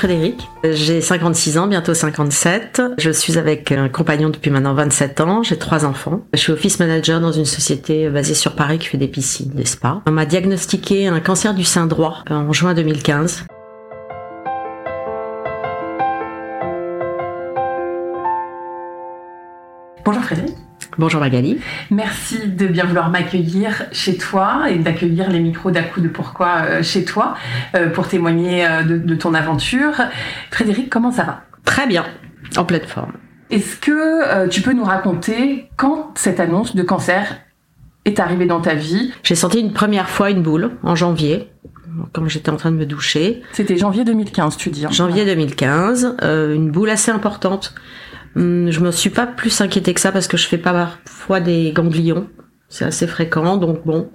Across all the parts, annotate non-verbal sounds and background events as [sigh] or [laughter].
Frédéric, j'ai 56 ans, bientôt 57. Je suis avec un compagnon depuis maintenant 27 ans. J'ai trois enfants. Je suis office manager dans une société basée sur Paris qui fait des piscines, des spas. On m'a diagnostiqué un cancer du sein droit en juin 2015. Bonjour Frédéric. Bonjour Magali. Merci de bien vouloir m'accueillir chez toi et d'accueillir les micros d'à coup de pourquoi euh, chez toi euh, pour témoigner euh, de, ton aventure. Frédéric, comment ça va? Très bien, en pleine forme. Est-ce que tu peux nous raconter quand cette annonce de cancer est arrivée dans ta vie? J'ai senti une première fois une boule en janvier quand j'étais en train de me doucher. C'était janvier 2015, tu dis. Hein? Janvier 2015, une boule assez importante je me suis pas plus inquiétée que ça parce que je fais pas parfois des ganglions. C'est assez fréquent, donc bon.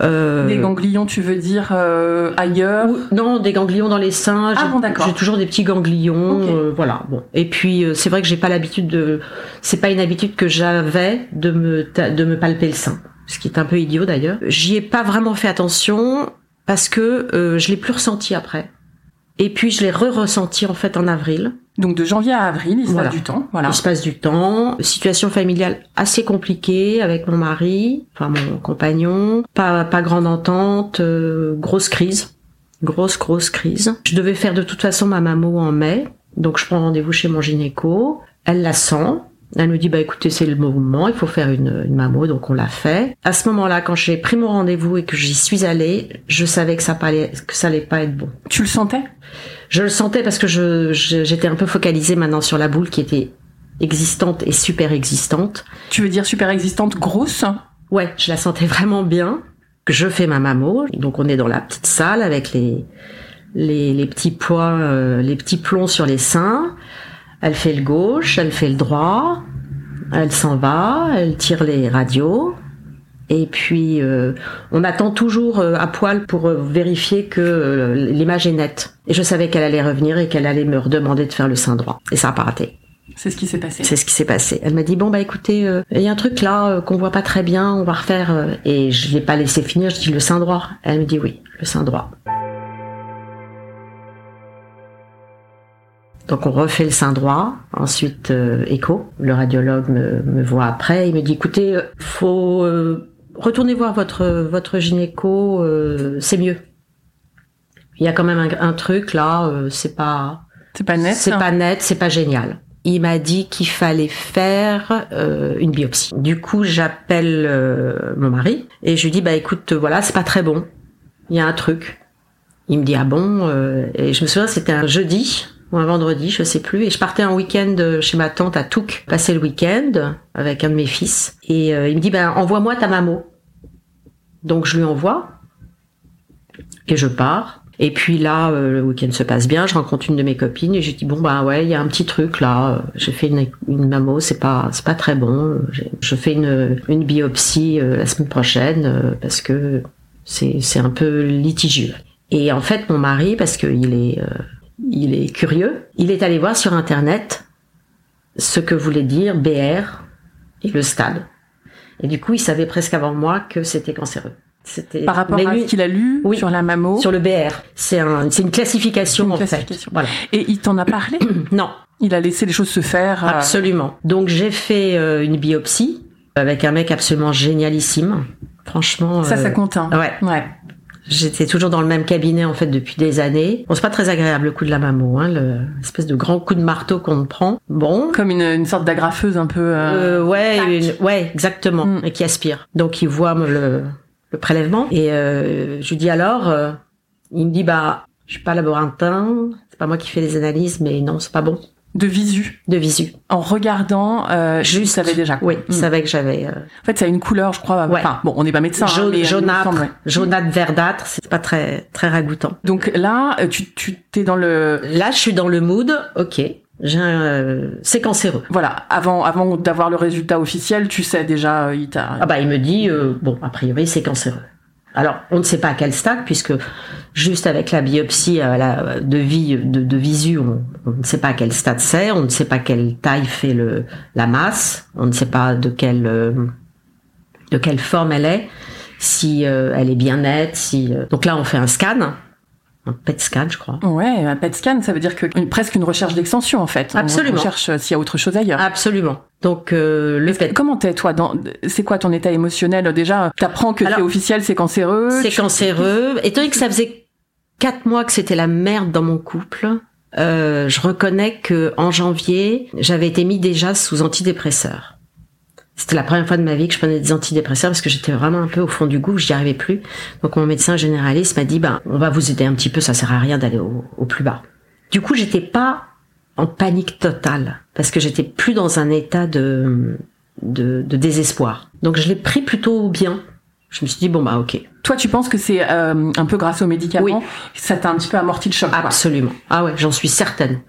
Euh... Des ganglions, tu veux dire euh, ailleurs Non, des ganglions dans les seins. Ah bon, d'accord. J'ai toujours des petits ganglions, euh, voilà. Bon. Et puis euh, c'est vrai que j'ai pas l'habitude de. C'est pas une habitude que j'avais de me de me palper le sein, ce qui est un peu idiot d'ailleurs. J'y ai pas vraiment fait attention parce que je l'ai plus ressenti après. Et puis je l'ai re-ressenti en fait en avril. Donc de janvier à avril, il se passe du temps. Voilà. Il se passe du temps. Situation familiale assez compliquée avec mon mari, enfin mon compagnon. Pas pas grande entente, euh, grosse crise, grosse grosse crise. Je devais faire de toute façon ma mammo en mai, donc je prends rendez-vous chez mon gynéco. Elle la sent. Elle me dit bah écoutez c'est le moment, il faut faire une, une mammo, donc on l'a fait. À ce moment-là, quand j'ai pris mon rendez-vous et que j'y suis allée, je savais que ça allait que ça allait pas être bon. Tu le sentais? Je le sentais parce que je j'étais un peu focalisée maintenant sur la boule qui était existante et super existante. Tu veux dire super existante, grosse? Ouais, je la sentais vraiment bien. Je fais ma mammo, donc on est dans la petite salle avec les les, les petits poids, euh, les petits plombs sur les seins. Elle fait le gauche, elle fait le droit, elle s'en va, elle tire les radios. Et puis, euh, on attend toujours euh, à poil pour euh, vérifier que l'image est nette. Et je savais qu'elle allait revenir et qu'elle allait me redemander de faire le sein droit. Et ça n'a pas raté. C'est ce qui s'est passé. C'est ce qui s'est passé. Elle m'a dit bon bah écoutez, il y a un truc là qu'on voit pas très bien, on va refaire. et je l'ai pas laissé finir. Je dis le sein droit. Elle me dit oui, le sein droit. Donc on refait le sein droit, ensuite euh, écho. Le radiologue me, voit après, il me dit écoutez, euh, faut euh, retourner voir votre votre gynéco, c'est mieux. Il y a quand même un, truc là, c'est pas c'est pas net. C'est pas net, c'est pas génial. Il m'a dit qu'il fallait faire une biopsie. Du coup, j'appelle mon mari et je lui dis bah écoute, voilà, c'est pas très bon. Il y a un truc. Il me dit ah bon et je me souviens c'était un jeudi ou un vendredi, je sais plus. Et je partais en week-end chez ma tante à Touques, passer le week-end avec un de mes fils. Et euh, il me dit, ben envoie-moi ta mammo. Donc je lui envoie et je pars. Et puis là, euh, le week-end se passe bien. Je rencontre une de mes copines et je dis bon bah ouais, il y a un petit truc là. J'ai fait une, une mammo, c'est pas c'est pas très bon. Je fais une, biopsie euh, la semaine prochaine parce que c'est c'est un peu litigieux. Et en fait, mon mari, parce qu'il est il est curieux. Il est allé voir sur Internet ce que voulait dire BR et le stade. Et du coup, il savait presque avant moi que c'était cancéreux. C'était par rapport à ce qu'il a lu sur la mammo. Sur le BR. C'est un, c'est une classification, en fait. Voilà. Et il t'en a parlé [clears throat] Non. Il a laissé les choses se faire. Euh, absolument. Donc j'ai fait euh, une biopsie avec un mec absolument génialissime. Franchement. Ça, ça compte. Hein. Ouais. Ouais. J'étais toujours dans le même cabinet en fait depuis des années. Bon, c'est pas très agréable le coup de la mammo, hein, l'espèce de grand coup de marteau qu'on prend. Bon. Comme une, une sorte d'agrafeuse un peu. Euh, euh ouais, ouais, exactement, mm. et qui aspire. Donc il voit le, le prélèvement et euh, je lui dis alors, euh, il me dit bah je suis pas laborantin, c'est pas moi qui fais les analyses, mais non c'est pas bon. De visu. De visu. En regardant, euh, Juste. tu savais déjà. quoi. Oui, il Mm. savait que j'avais euh, En fait, ça a une couleur, je crois. Ouais. Enfin, bon, on n'est pas médecin. hein, jaune, mais, me jaunâtre, semble, ouais. jaunâtre verdâtre. C'est pas très très ragoûtant. Donc là, euh, tu tu t'es dans le Là, je suis dans le mood. Ok, j'ai un euh, c'est cancéreux. voilà avant avant d'avoir le résultat officiel, tu sais déjà, euh, il t'a. Ah bah il me dit euh, bon a priori c'est cancéreux. Alors on ne sait pas à quel stade puisque juste avec la biopsie euh, la- de vie de, visu on, ne sait pas à quel stade c'est, on ne sait pas quelle taille fait le la masse, on ne sait pas de quelle euh, de quelle forme elle est, si euh, elle est bien nette, si euh, donc là on fait un scan, un PET scan je crois. Ouais, un PET scan, ça veut dire que une- presque une recherche d'extension en fait. Absolument. On cherche euh, s'il y a autre chose ailleurs. Absolument. Donc euh, le PET Comment t'es toi dans C'est quoi ton état émotionnel? Déjà T'apprends que c'est officiel, c'est cancéreux. C'est tu- cancéreux. Étant donné que ça faisait quatre mois que c'était la merde dans mon couple, euh, je reconnais que en janvier, j'avais été mis déjà sous antidépresseurs. C'était la première fois de ma vie que je prenais des antidépresseurs parce que j'étais vraiment un peu au fond du gouffre, j'y arrivais plus. Donc mon médecin généraliste m'a dit, ben, on va vous aider un petit peu, ça sert à rien d'aller au, au plus bas. Du coup, j'étais pas en panique totale parce que j'étais plus dans un état de, de, de désespoir. Donc je l'ai pris plutôt bien. Je me suis dit, bon bah ok, Toi, tu penses que c'est euh, un peu grâce aux médicaments? Oui. Ça t'a un petit peu amorti le choc. quoi. Absolument. Ah ouais, j'en suis certaine.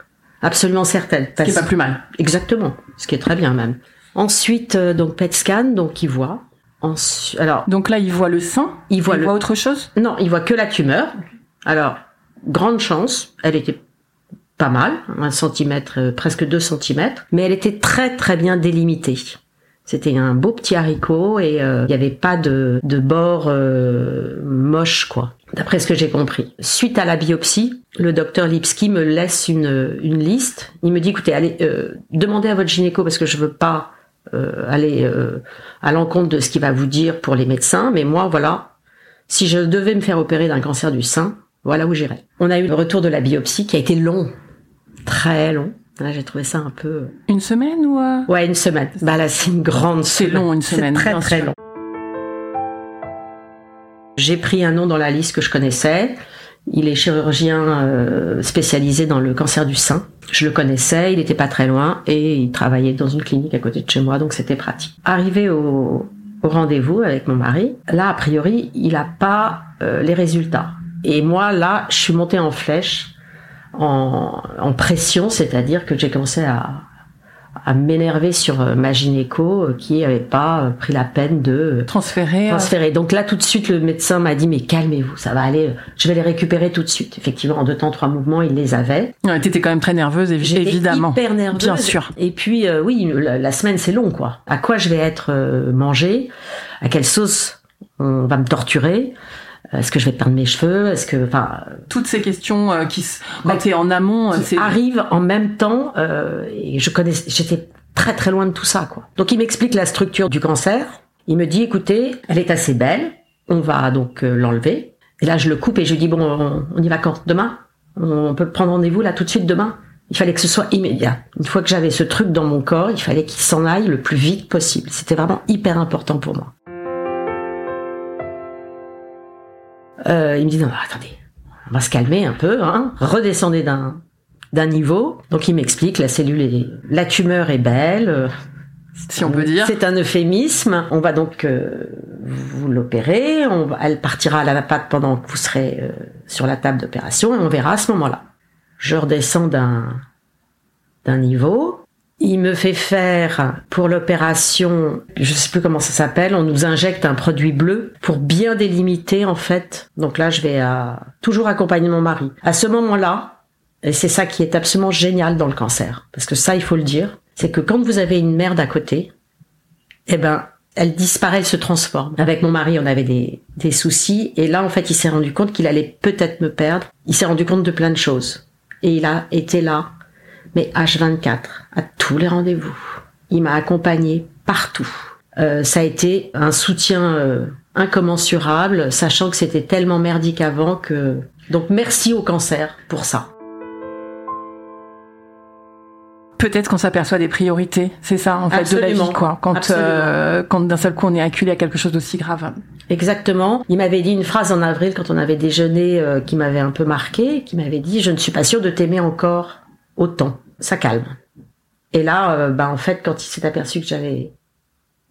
Absolument certaine. Ce qui est pas plus mal. Exactement. Ce qui est très bien même. Ensuite, euh, donc PET scan, donc il voit. Ensu- Alors, Donc là, il voit le sein? il voit il le. voit autre chose? Non, il voit que la tumeur. Alors, grande chance, elle était pas mal, un centimètre, euh, presque deux centimètres, mais elle était très très bien délimitée. C'était un beau petit haricot et euh, il n'y avait pas de, de bord euh, moche, quoi. D'après ce que j'ai compris. Suite à la biopsie, le docteur Lipski me laisse une, une liste. Il me dit, écoutez, allez, euh, demandez à votre gynéco parce que je veux pas euh, aller euh, à l'encontre de ce qu'il va vous dire pour les médecins, mais moi, voilà, si je devais me faire opérer d'un cancer du sein, voilà où j'irais. On a eu le retour de la biopsie qui a été long, très long. Là, j'ai trouvé ça un peu. Une semaine ou euh, Ouais, une semaine. Bah là, c'est une grande C'est semaine. long, une semaine, C'est très très long. J'ai pris un nom dans la liste que je connaissais. Il est chirurgien euh, spécialisé dans le cancer du sein. Je le connaissais, il n'était pas très loin et il travaillait dans une clinique à côté de chez moi, donc c'était pratique. Arrivé au, au rendez-vous avec mon mari, là, a priori, il n'a pas euh, les résultats. Et moi, là, je suis montée en flèche, en, en pression, c'est-à-dire que j'ai commencé à, à m'énerver sur euh, ma gynéco euh, qui avait pas euh, pris la peine de transféré euh, transférer. Donc là, tout de suite, le médecin m'a dit, mais calmez-vous, ça va aller, je vais les récupérer tout de suite. Effectivement, en deux temps, trois mouvements, il les avait. Ouais, T'étais quand même très nerveuse, évidemment. hyper nerveuse. Bien sûr. Et puis, euh, oui, la, la semaine, c'est long, quoi. À quoi je vais être mangée? À quelle sauce on va me torturer? Est-ce que je vais perdre mes cheveux? Est-ce que, enfin, Toutes ces questions euh, qui, quand Bah, t'es en amont, euh, qui arrivent en même temps. euh, et je connais, j'étais très très loin de tout ça, quoi. Donc il m'explique la structure du cancer. Il me dit, écoutez, elle est assez belle. On va donc euh, l'enlever. Et là, je le coupe et je lui dis, bon, on, on y va quand? Demain? On peut prendre rendez-vous là tout de suite demain? Il fallait que ce soit immédiat. Une fois que j'avais ce truc dans mon corps, il fallait qu'il s'en aille le plus vite possible. C'était vraiment hyper important pour moi. Euh, il me dit, non, attendez, on va se calmer un peu, hein, redescendez d'un d'un niveau. Donc il m'explique la cellule est la tumeur est belle. si on peut dire. C'est un euphémisme. On va donc euh, vous l'opérer. Elle partira à la patte pendant que vous serez euh, sur la table d'opération et on verra à ce moment-là. Je redescends d'un d'un niveau. Il me fait faire pour l'opération, je sais plus comment ça s'appelle, on nous injecte un produit bleu pour bien délimiter en fait. Donc là, je vais à, toujours accompagner mon mari. À ce moment-là, et c'est ça qui est absolument génial dans le cancer, parce que ça, il faut le dire, c'est que quand vous avez une merde à côté, eh ben, elle disparaît, elle se transforme. Avec mon mari, on avait des, des soucis, et là, en fait, il s'est rendu compte qu'il allait peut-être me perdre. Il s'est rendu compte de plein de choses. Et il a été là, mais H24, à tous les rendez-vous. Il m'a accompagné partout. Euh, ça a été un soutien euh, incommensurable, sachant que c'était tellement merdique avant que... Donc merci au cancer pour ça. Peut-être qu'on s'aperçoit des priorités, c'est ça en fait de la Absolument. vie quoi. Quand Absolument. euh, quand d'un seul coup on est acculé à quelque chose d'aussi grave. Exactement. Il m'avait dit une phrase en avril quand on avait déjeuné qui m'avait un peu marqué, qui m'avait dit je ne suis pas sûre de t'aimer encore autant. ça calme. Et là, euh, bah, en fait, quand il s'est aperçu que j'allais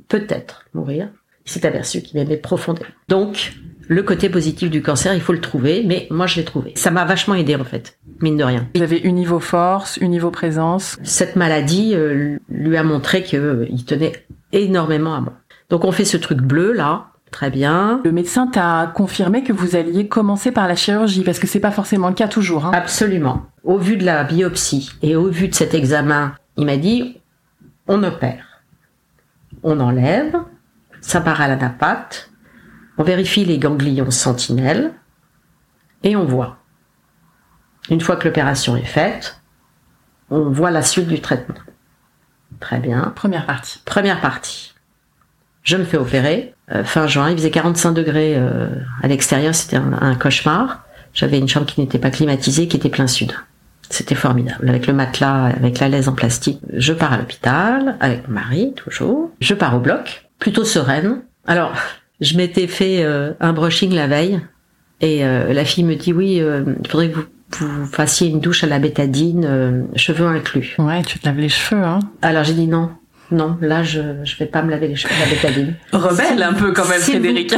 peut-être mourir, il s'est aperçu qu'il m'aimait profondément. Donc, le côté positif du cancer, il faut le trouver, mais moi je l'ai trouvé. Ça m'a vachement aidé en fait, mine de rien. Vous avez uni vos forces, uni vos présences. Cette maladie euh, lui a montré qu'il euh, tenait énormément à moi. Donc on fait ce truc bleu là, très bien. Le médecin t'a confirmé que vous alliez commencer par la chirurgie, parce que c'est pas forcément le cas toujours. Hein. Absolument. Au vu de la biopsie et au vu de cet examen, il m'a dit on opère, on enlève, ça part à l'anapate, on vérifie les ganglions sentinelles et on voit. Une fois que l'opération est faite, on voit la suite du traitement. Très bien. Première partie. Première partie. Je me fais opérer. Euh, fin juin, il faisait 45 degrés euh, à l'extérieur, c'était un, un, cauchemar. J'avais une chambre qui n'était pas climatisée, qui était plein sud. C'était formidable. Avec le matelas, avec la laise en plastique. Je pars à l'hôpital, avec mon mari, toujours. Je pars au bloc, plutôt sereine. Alors, je m'étais fait euh, un brushing la veille et euh, la fille me dit oui, euh, il faudrait que vous, vous, fassiez une douche à la bétadine, cheveux inclus. Ouais, tu te laves les cheveux, hein. Alors j'ai dit non. Non, là je je vais pas me laver les cheveux à la bétadine. [laughs] Rebelle un peu quand même, Frédéric.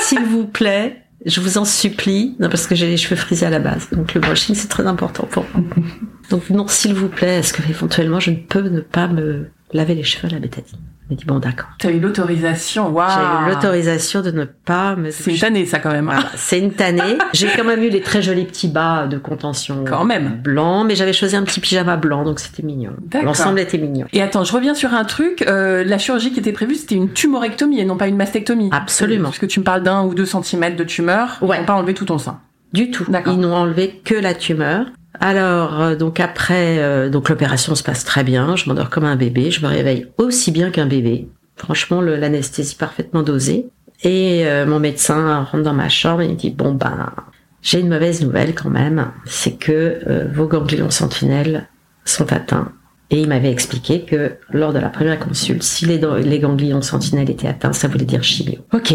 S'il vous plaît, je vous en supplie, non parce que j'ai les cheveux frisés à la base, donc le brushing c'est très important pour moi. [laughs] donc non, s'il vous plaît, est-ce que éventuellement je ne peux ne pas me laver les cheveux à la bétadine m'a dit bon d'accord. Tu as eu l'autorisation, waouh. J'ai eu l'autorisation de ne pas me. C'est une tannée ça quand même. Voilà, c'est une tannée. [laughs] J'ai quand même eu les très jolis petits bas de contention. Quand même. Blanc, mais j'avais choisi un petit pyjama blanc, donc c'était mignon. L'ensemble était mignon. Et attends, je reviens sur un truc. Euh, la chirurgie qui était prévue, c'était une tumorectomie et non pas une mastectomie. Absolument. Parce que tu me parles d'un ou deux centimètres de tumeur. Ouais. Ils n'ont pas enlevé tout ton sein. Du tout. Ils n'ont enlevé que la tumeur. Alors, euh, donc après, euh, donc l'opération se passe très bien. Je m'endors comme un bébé. Je me réveille aussi bien qu'un bébé. Franchement, l'anesthésie parfaitement dosée. Et euh, mon médecin rentre dans ma chambre et il me dit bon ben, j'ai une mauvaise nouvelle quand même, c'est que vos ganglions sentinelles sont atteints. Et il m'avait expliqué que lors de la première consulte, si les, les ganglions sentinelles étaient atteints, ça voulait dire chimio. Ok.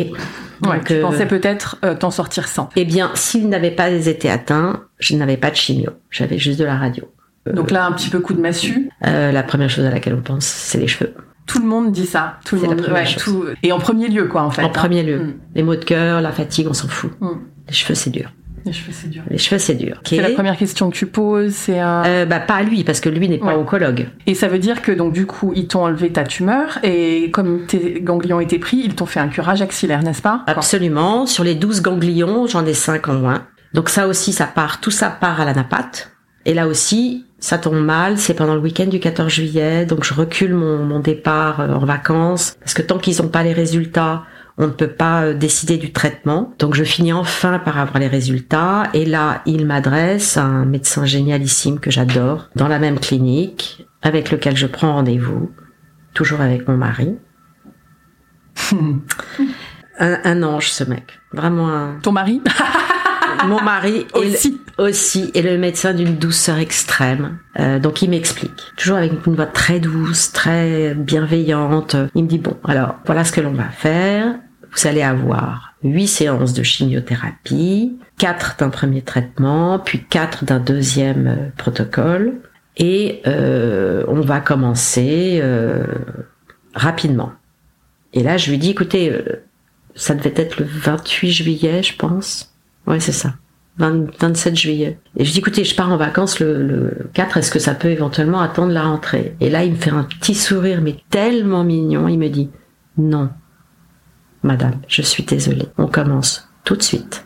Ouais, tu pensais peut-être t'en sortir sans. Eh bien, s'ils n'avaient pas été atteints, je n'avais pas de chimio. J'avais juste de la radio. Donc là, un petit peu coup de massue. Euh, la première chose à laquelle on pense, c'est les cheveux. Tout le monde dit ça. Tout le monde. Ouais, tout... Et en premier lieu, quoi, en fait. En premier lieu. Mm. Les maux de cœur, la fatigue, on s'en fout. Mm. Les cheveux, c'est dur. Les cheveux, c'est dur. Les cheveux, c'est dur. C'est la première question que tu poses. C'est un... euh, bah pas à lui parce que lui n'est pas ouais. oncologue. Et ça veut dire que donc du coup ils t'ont enlevé ta tumeur et comme tes ganglions étaient pris, ils t'ont fait un curage axillaire, n'est-ce pas? Absolument. Sur les 12 ganglions, j'en ai 5 en moins. Donc ça aussi, ça part, tout ça part à l'anapate. Et là aussi, ça tombe mal, c'est pendant le week-end du 14 juillet, donc je recule mon, mon départ en vacances, parce que tant qu'ils n'ont pas les résultats, on ne peut pas décider du traitement. Donc je finis enfin par avoir les résultats, et là, il m'adresse à un médecin génialissime que j'adore, dans la même clinique, avec lequel je prends rendez-vous, toujours avec mon mari. [laughs] un, un ange, ce mec. Vraiment un... Ton mari [laughs] [laughs] mon mari aussi. Est, aussi est le médecin d'une douceur extrême. Euh, donc il m'explique, toujours avec une voix très douce, très bienveillante. Il me dit bon, alors voilà ce que l'on va faire. Vous allez avoir huit séances de chimiothérapie, quatre d'un premier traitement, puis quatre d'un deuxième euh, protocole, et euh, on va commencer euh, rapidement. Et là, je lui dis, écoutez, ça devait être le 28 juillet, je pense. Ouais, c'est ça. 20, 27 juillet. Et je dis, écoutez, je pars en vacances le, le 4, est-ce que ça peut éventuellement attendre la rentrée? Et là, il me fait un petit sourire, mais tellement mignon, il me dit, non, madame, je suis désolée, on commence tout de suite.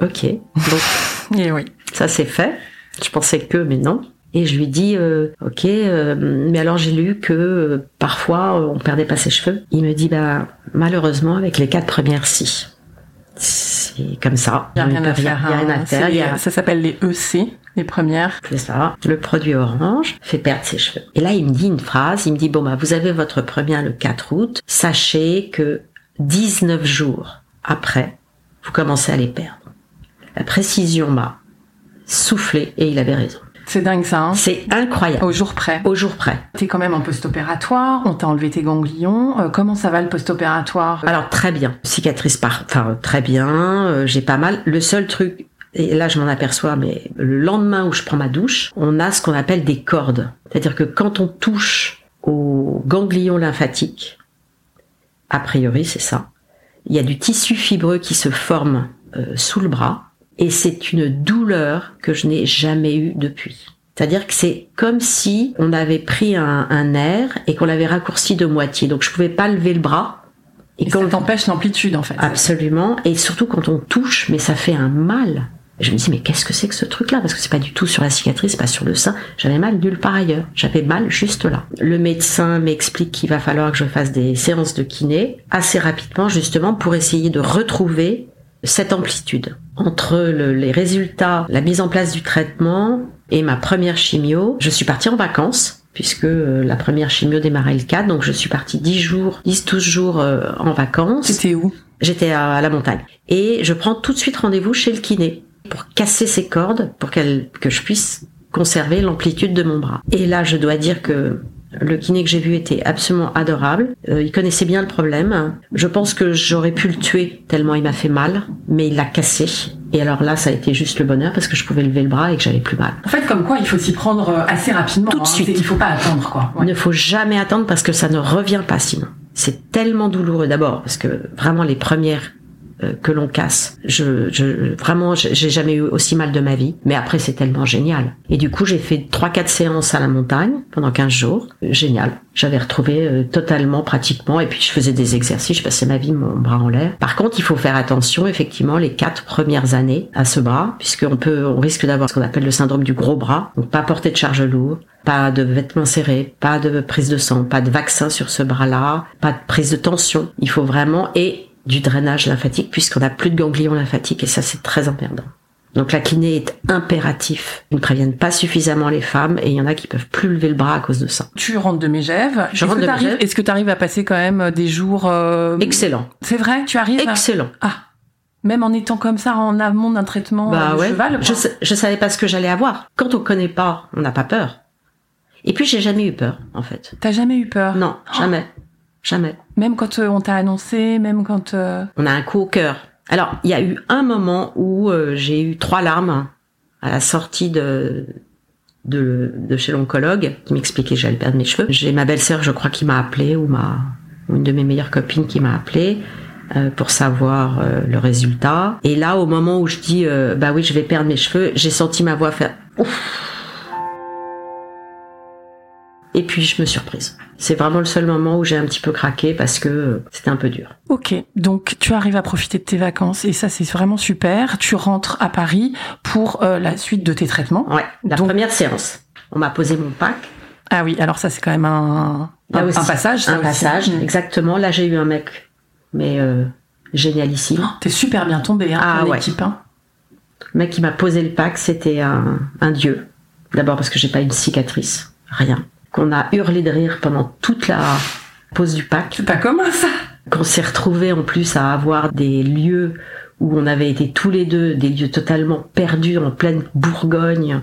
Ok, donc, [laughs] Et oui. ça c'est fait. Je pensais que, mais non. Et je lui dis, euh, ok, euh, mais alors j'ai lu que euh, parfois on perdait pas ses cheveux. Il me dit, bah malheureusement avec les quatre premières si. C'est comme ça. Il n'y a rien à faire. Il y a rien à faire. Les, a... Ça s'appelle les EC, les premières. C'est ça. Le produit orange fait perdre ses cheveux. Et là, il me dit une phrase. Il me dit, bon, bah, vous avez votre premier le 4 août. Sachez que 19 jours après, vous commencez à les perdre. La précision m'a soufflé et il avait raison. C'est dingue ça. Hein c'est incroyable. Au jour près. Au jour près. T'es quand même en post-opératoire, on t'a enlevé tes ganglions. Euh, comment ça va le post-opératoire? Alors très bien. Cicatrice par, enfin très bien. Euh, j'ai pas mal. Le seul truc, et là je m'en aperçois, mais le lendemain où je prends ma douche, on a ce qu'on appelle des cordes. C'est-à-dire que quand on touche au ganglion lymphatique, a priori c'est ça, il y a du tissu fibreux qui se forme euh, sous le bras, et c'est une douleur que je n'ai jamais eue depuis. C'est-à-dire que c'est comme si on avait pris un, un nerf et qu'on l'avait raccourci de moitié. Donc je pouvais pas lever le bras. Et, quand ça t'empêche l'amplitude en fait. Absolument. Et surtout quand on touche, mais ça fait un mal. Je me dis mais qu'est-ce que c'est que ce truc-là? Parce que c'est pas du tout sur la cicatrice, pas sur le sein. J'avais mal nulle part ailleurs. J'avais mal juste là. Le médecin m'explique qu'il va falloir que je fasse des séances de kiné assez rapidement justement pour essayer de retrouver cette amplitude entre les résultats, la mise en place du traitement et ma première chimio. Je suis partie en vacances puisque euh, la première chimio démarrait le 4, donc je suis partie 10 jours, 10-12 jours euh, en vacances. C'était où? J'étais à, la montagne. Et je prends tout de suite rendez-vous chez le kiné pour casser ces cordes, pour qu'elle, que je puisse conserver l'amplitude de mon bras. Et là, je dois dire que le kiné que j'ai vu était absolument adorable. Euh, il connaissait bien le problème. Je pense que j'aurais pu le tuer tellement il m'a fait mal, mais il l'a cassé. Et alors là, ça a été juste le bonheur parce que je pouvais lever le bras et que j'avais plus mal. En fait, comme quoi, il faut s'y prendre euh, assez rapidement. Tout de hein. suite. Il faut pas attendre, quoi. Il ne faut jamais attendre parce que ça ne revient pas sinon. C'est tellement douloureux d'abord parce que vraiment les premières que l'on casse. Je, je vraiment, j'ai jamais eu aussi mal de ma vie. Mais après, c'est tellement génial. Et du coup, j'ai fait trois, quatre séances à la montagne pendant 15 jours. Génial. J'avais retrouvé euh, totalement, pratiquement. Et puis, je faisais des exercices. Je passais ma vie mon bras en l'air. Par contre, il faut faire attention, effectivement, les quatre premières années à ce bras, puisqu'on peut, on risque d'avoir ce qu'on appelle le syndrome du gros bras. Donc, pas porter de charge lourde pas de vêtements serrés, pas de prise de sang, pas de vaccin sur ce bras-là, pas de prise de tension. Il faut vraiment et du drainage lymphatique puisqu'on n'a plus de ganglions lymphatiques et ça c'est très emmerdant. Donc la kiné est impératif. Ils ne préviennent pas suffisamment les femmes et il y en a qui peuvent plus lever le bras à cause de ça. Tu rentres de Megève. Je rentre de Megève. Est-ce que tu arrives à passer quand même des jours euh... excellents C'est vrai, tu arrives Excellent. Ah. Même en étant comme ça en amont d'un traitement bah de ouais. cheval. Je, je savais pas ce que j'allais avoir. Quand on connaît pas, on n'a pas peur. Et puis j'ai jamais eu peur en fait. T'as jamais eu peur? Non, jamais. Jamais. Même quand euh, on t'a annoncé, même quand... Euh... On a un coup au cœur. Alors, il y a eu un moment où euh, j'ai eu trois larmes à la sortie de, de, de chez l'oncologue qui m'expliquait que j'allais perdre mes cheveux. J'ai ma belle-sœur, je crois, qui m'a appelé ou ma une de mes meilleures copines qui m'a appelé euh, pour savoir euh, le résultat. Et là, au moment où je dis euh, bah oui, je vais perdre mes cheveux, j'ai senti ma voix faire ouf. Et puis je me suis reprise. C'est vraiment le seul moment où j'ai un petit peu craqué parce que c'était un peu dur. Ok, donc tu arrives à profiter de tes vacances et ça c'est vraiment super. Tu rentres à Paris pour euh, la suite de tes traitements. Ouais, la Donc- première séance. On m'a posé mon pack. Ah oui, alors ça c'est quand même un, Là un, aussi, un passage. ça Un aussi. passage, Mm. exactement. Là, j'ai eu un mec, mais euh, génialissime. Oh, T'es super bien tombé, hein, Ah ton ouais. équipe, hein. Le mec qui m'a posé le pack, c'était un, un dieu. D'abord parce que j'ai pas une cicatrice, rien. Qu'on a hurlé de rire pendant toute la pose du pack. C'est pas commun ça? Qu'on s'est retrouvés en plus à avoir des lieux où on avait été tous les deux, des lieux totalement perdus en pleine Bourgogne.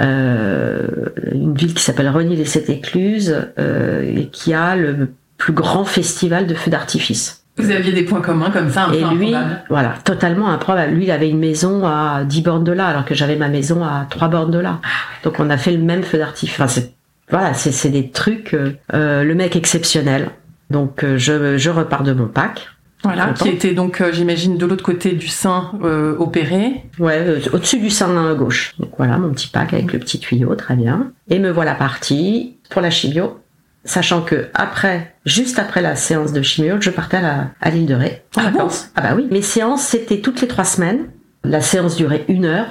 Euh, une ville qui s'appelle Rogny les Sept Écluses euh, et qui a le plus grand festival de feux d'artifice. Vous aviez des points communs comme ça, un Et lui, voilà, totalement improbable. Lui, il avait une maison à 10 bornes de là, alors que j'avais ma maison à 3 bornes de là. Donc on a fait le même feu d'artifice. Enfin, c'est, voilà, c'est, c'est des trucs. euh, euh, le mec exceptionnel. Donc euh, je, je repars de mon pack. Voilà, qui était donc, euh, j'imagine, de l'autre côté du sein euh, opéré. Ouais, euh, au-dessus du sein gauche. Donc voilà, mon petit pack avec le petit tuyau, très bien. Et me voilà partie pour la chimio, sachant que après, juste après la séance de chimio, je partais à, la- à l'île de Ré. en Ah bon. Ah bah oui. Mes séances, c'était toutes les trois semaines. La séance durait une heure.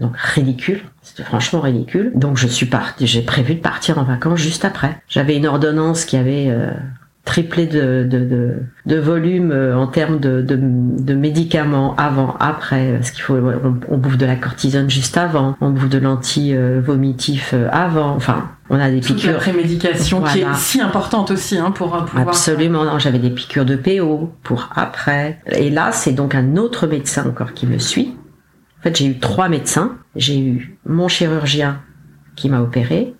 Donc ridicule, c'était franchement ridicule. Donc je suis partie, j'ai prévu de partir en vacances juste après. J'avais une ordonnance qui avait euh, triplé de, de, de, de volume euh, en termes de, de, de médicaments avant, après, parce qu'il faut, on, on bouffe de la cortisone juste avant, on bouffe de l'anti-vomitif euh, avant, enfin, on a des Toute la piqûres. prémédication qui Voilà. est si importante aussi hein, pour euh, pouvoir. Absolument, non, j'avais des piqûres de PO pour après. Et là, c'est donc un autre médecin encore qui me suit. En fait, j'ai eu trois médecins. J'ai eu mon chirurgien qui m'a opéré,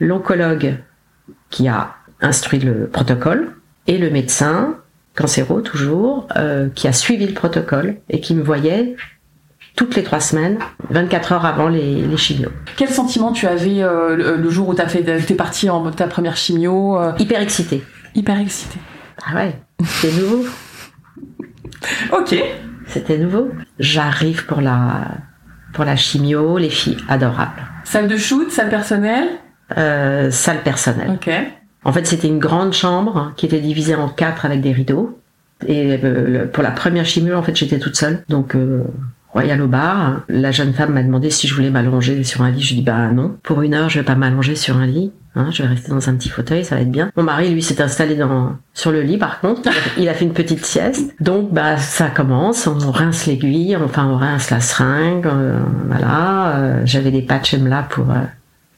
l'oncologue qui a instruit le protocole, et le médecin, cancéro toujours, euh, qui a suivi le protocole et qui me voyait toutes les trois semaines, 24 heures avant les, les chimios. Quel sentiment tu avais euh, le, le jour où t'as fait, t'es parti en ta première chimio euh, Hyper excitée. Hyper excité. Ah ouais, c'était nouveau. [laughs] Ok. C'était nouveau. J'arrive pour la, pour la chimio, les filles adorables. Salle de shoot, salle personnelle. Euh, salle personnelle. Ok. En fait, c'était une grande chambre qui était divisée en quatre avec des rideaux. Et euh, pour la première chimio, en fait, j'étais toute seule. Donc, euh, royal au bar. La jeune femme m'a demandé si je voulais m'allonger sur un lit. Je lui dis bah non. Pour une heure, je vais pas m'allonger sur un lit. Hein, je vais rester dans un petit fauteuil, ça va être bien. Mon mari, lui, s'est installé dans sur le lit. Par contre, [laughs] il a fait une petite sieste. Donc, bah, ça commence. On rince l'aiguille, enfin, on rince la seringue. euh, voilà. Euh, J'avais des patchs là pour euh,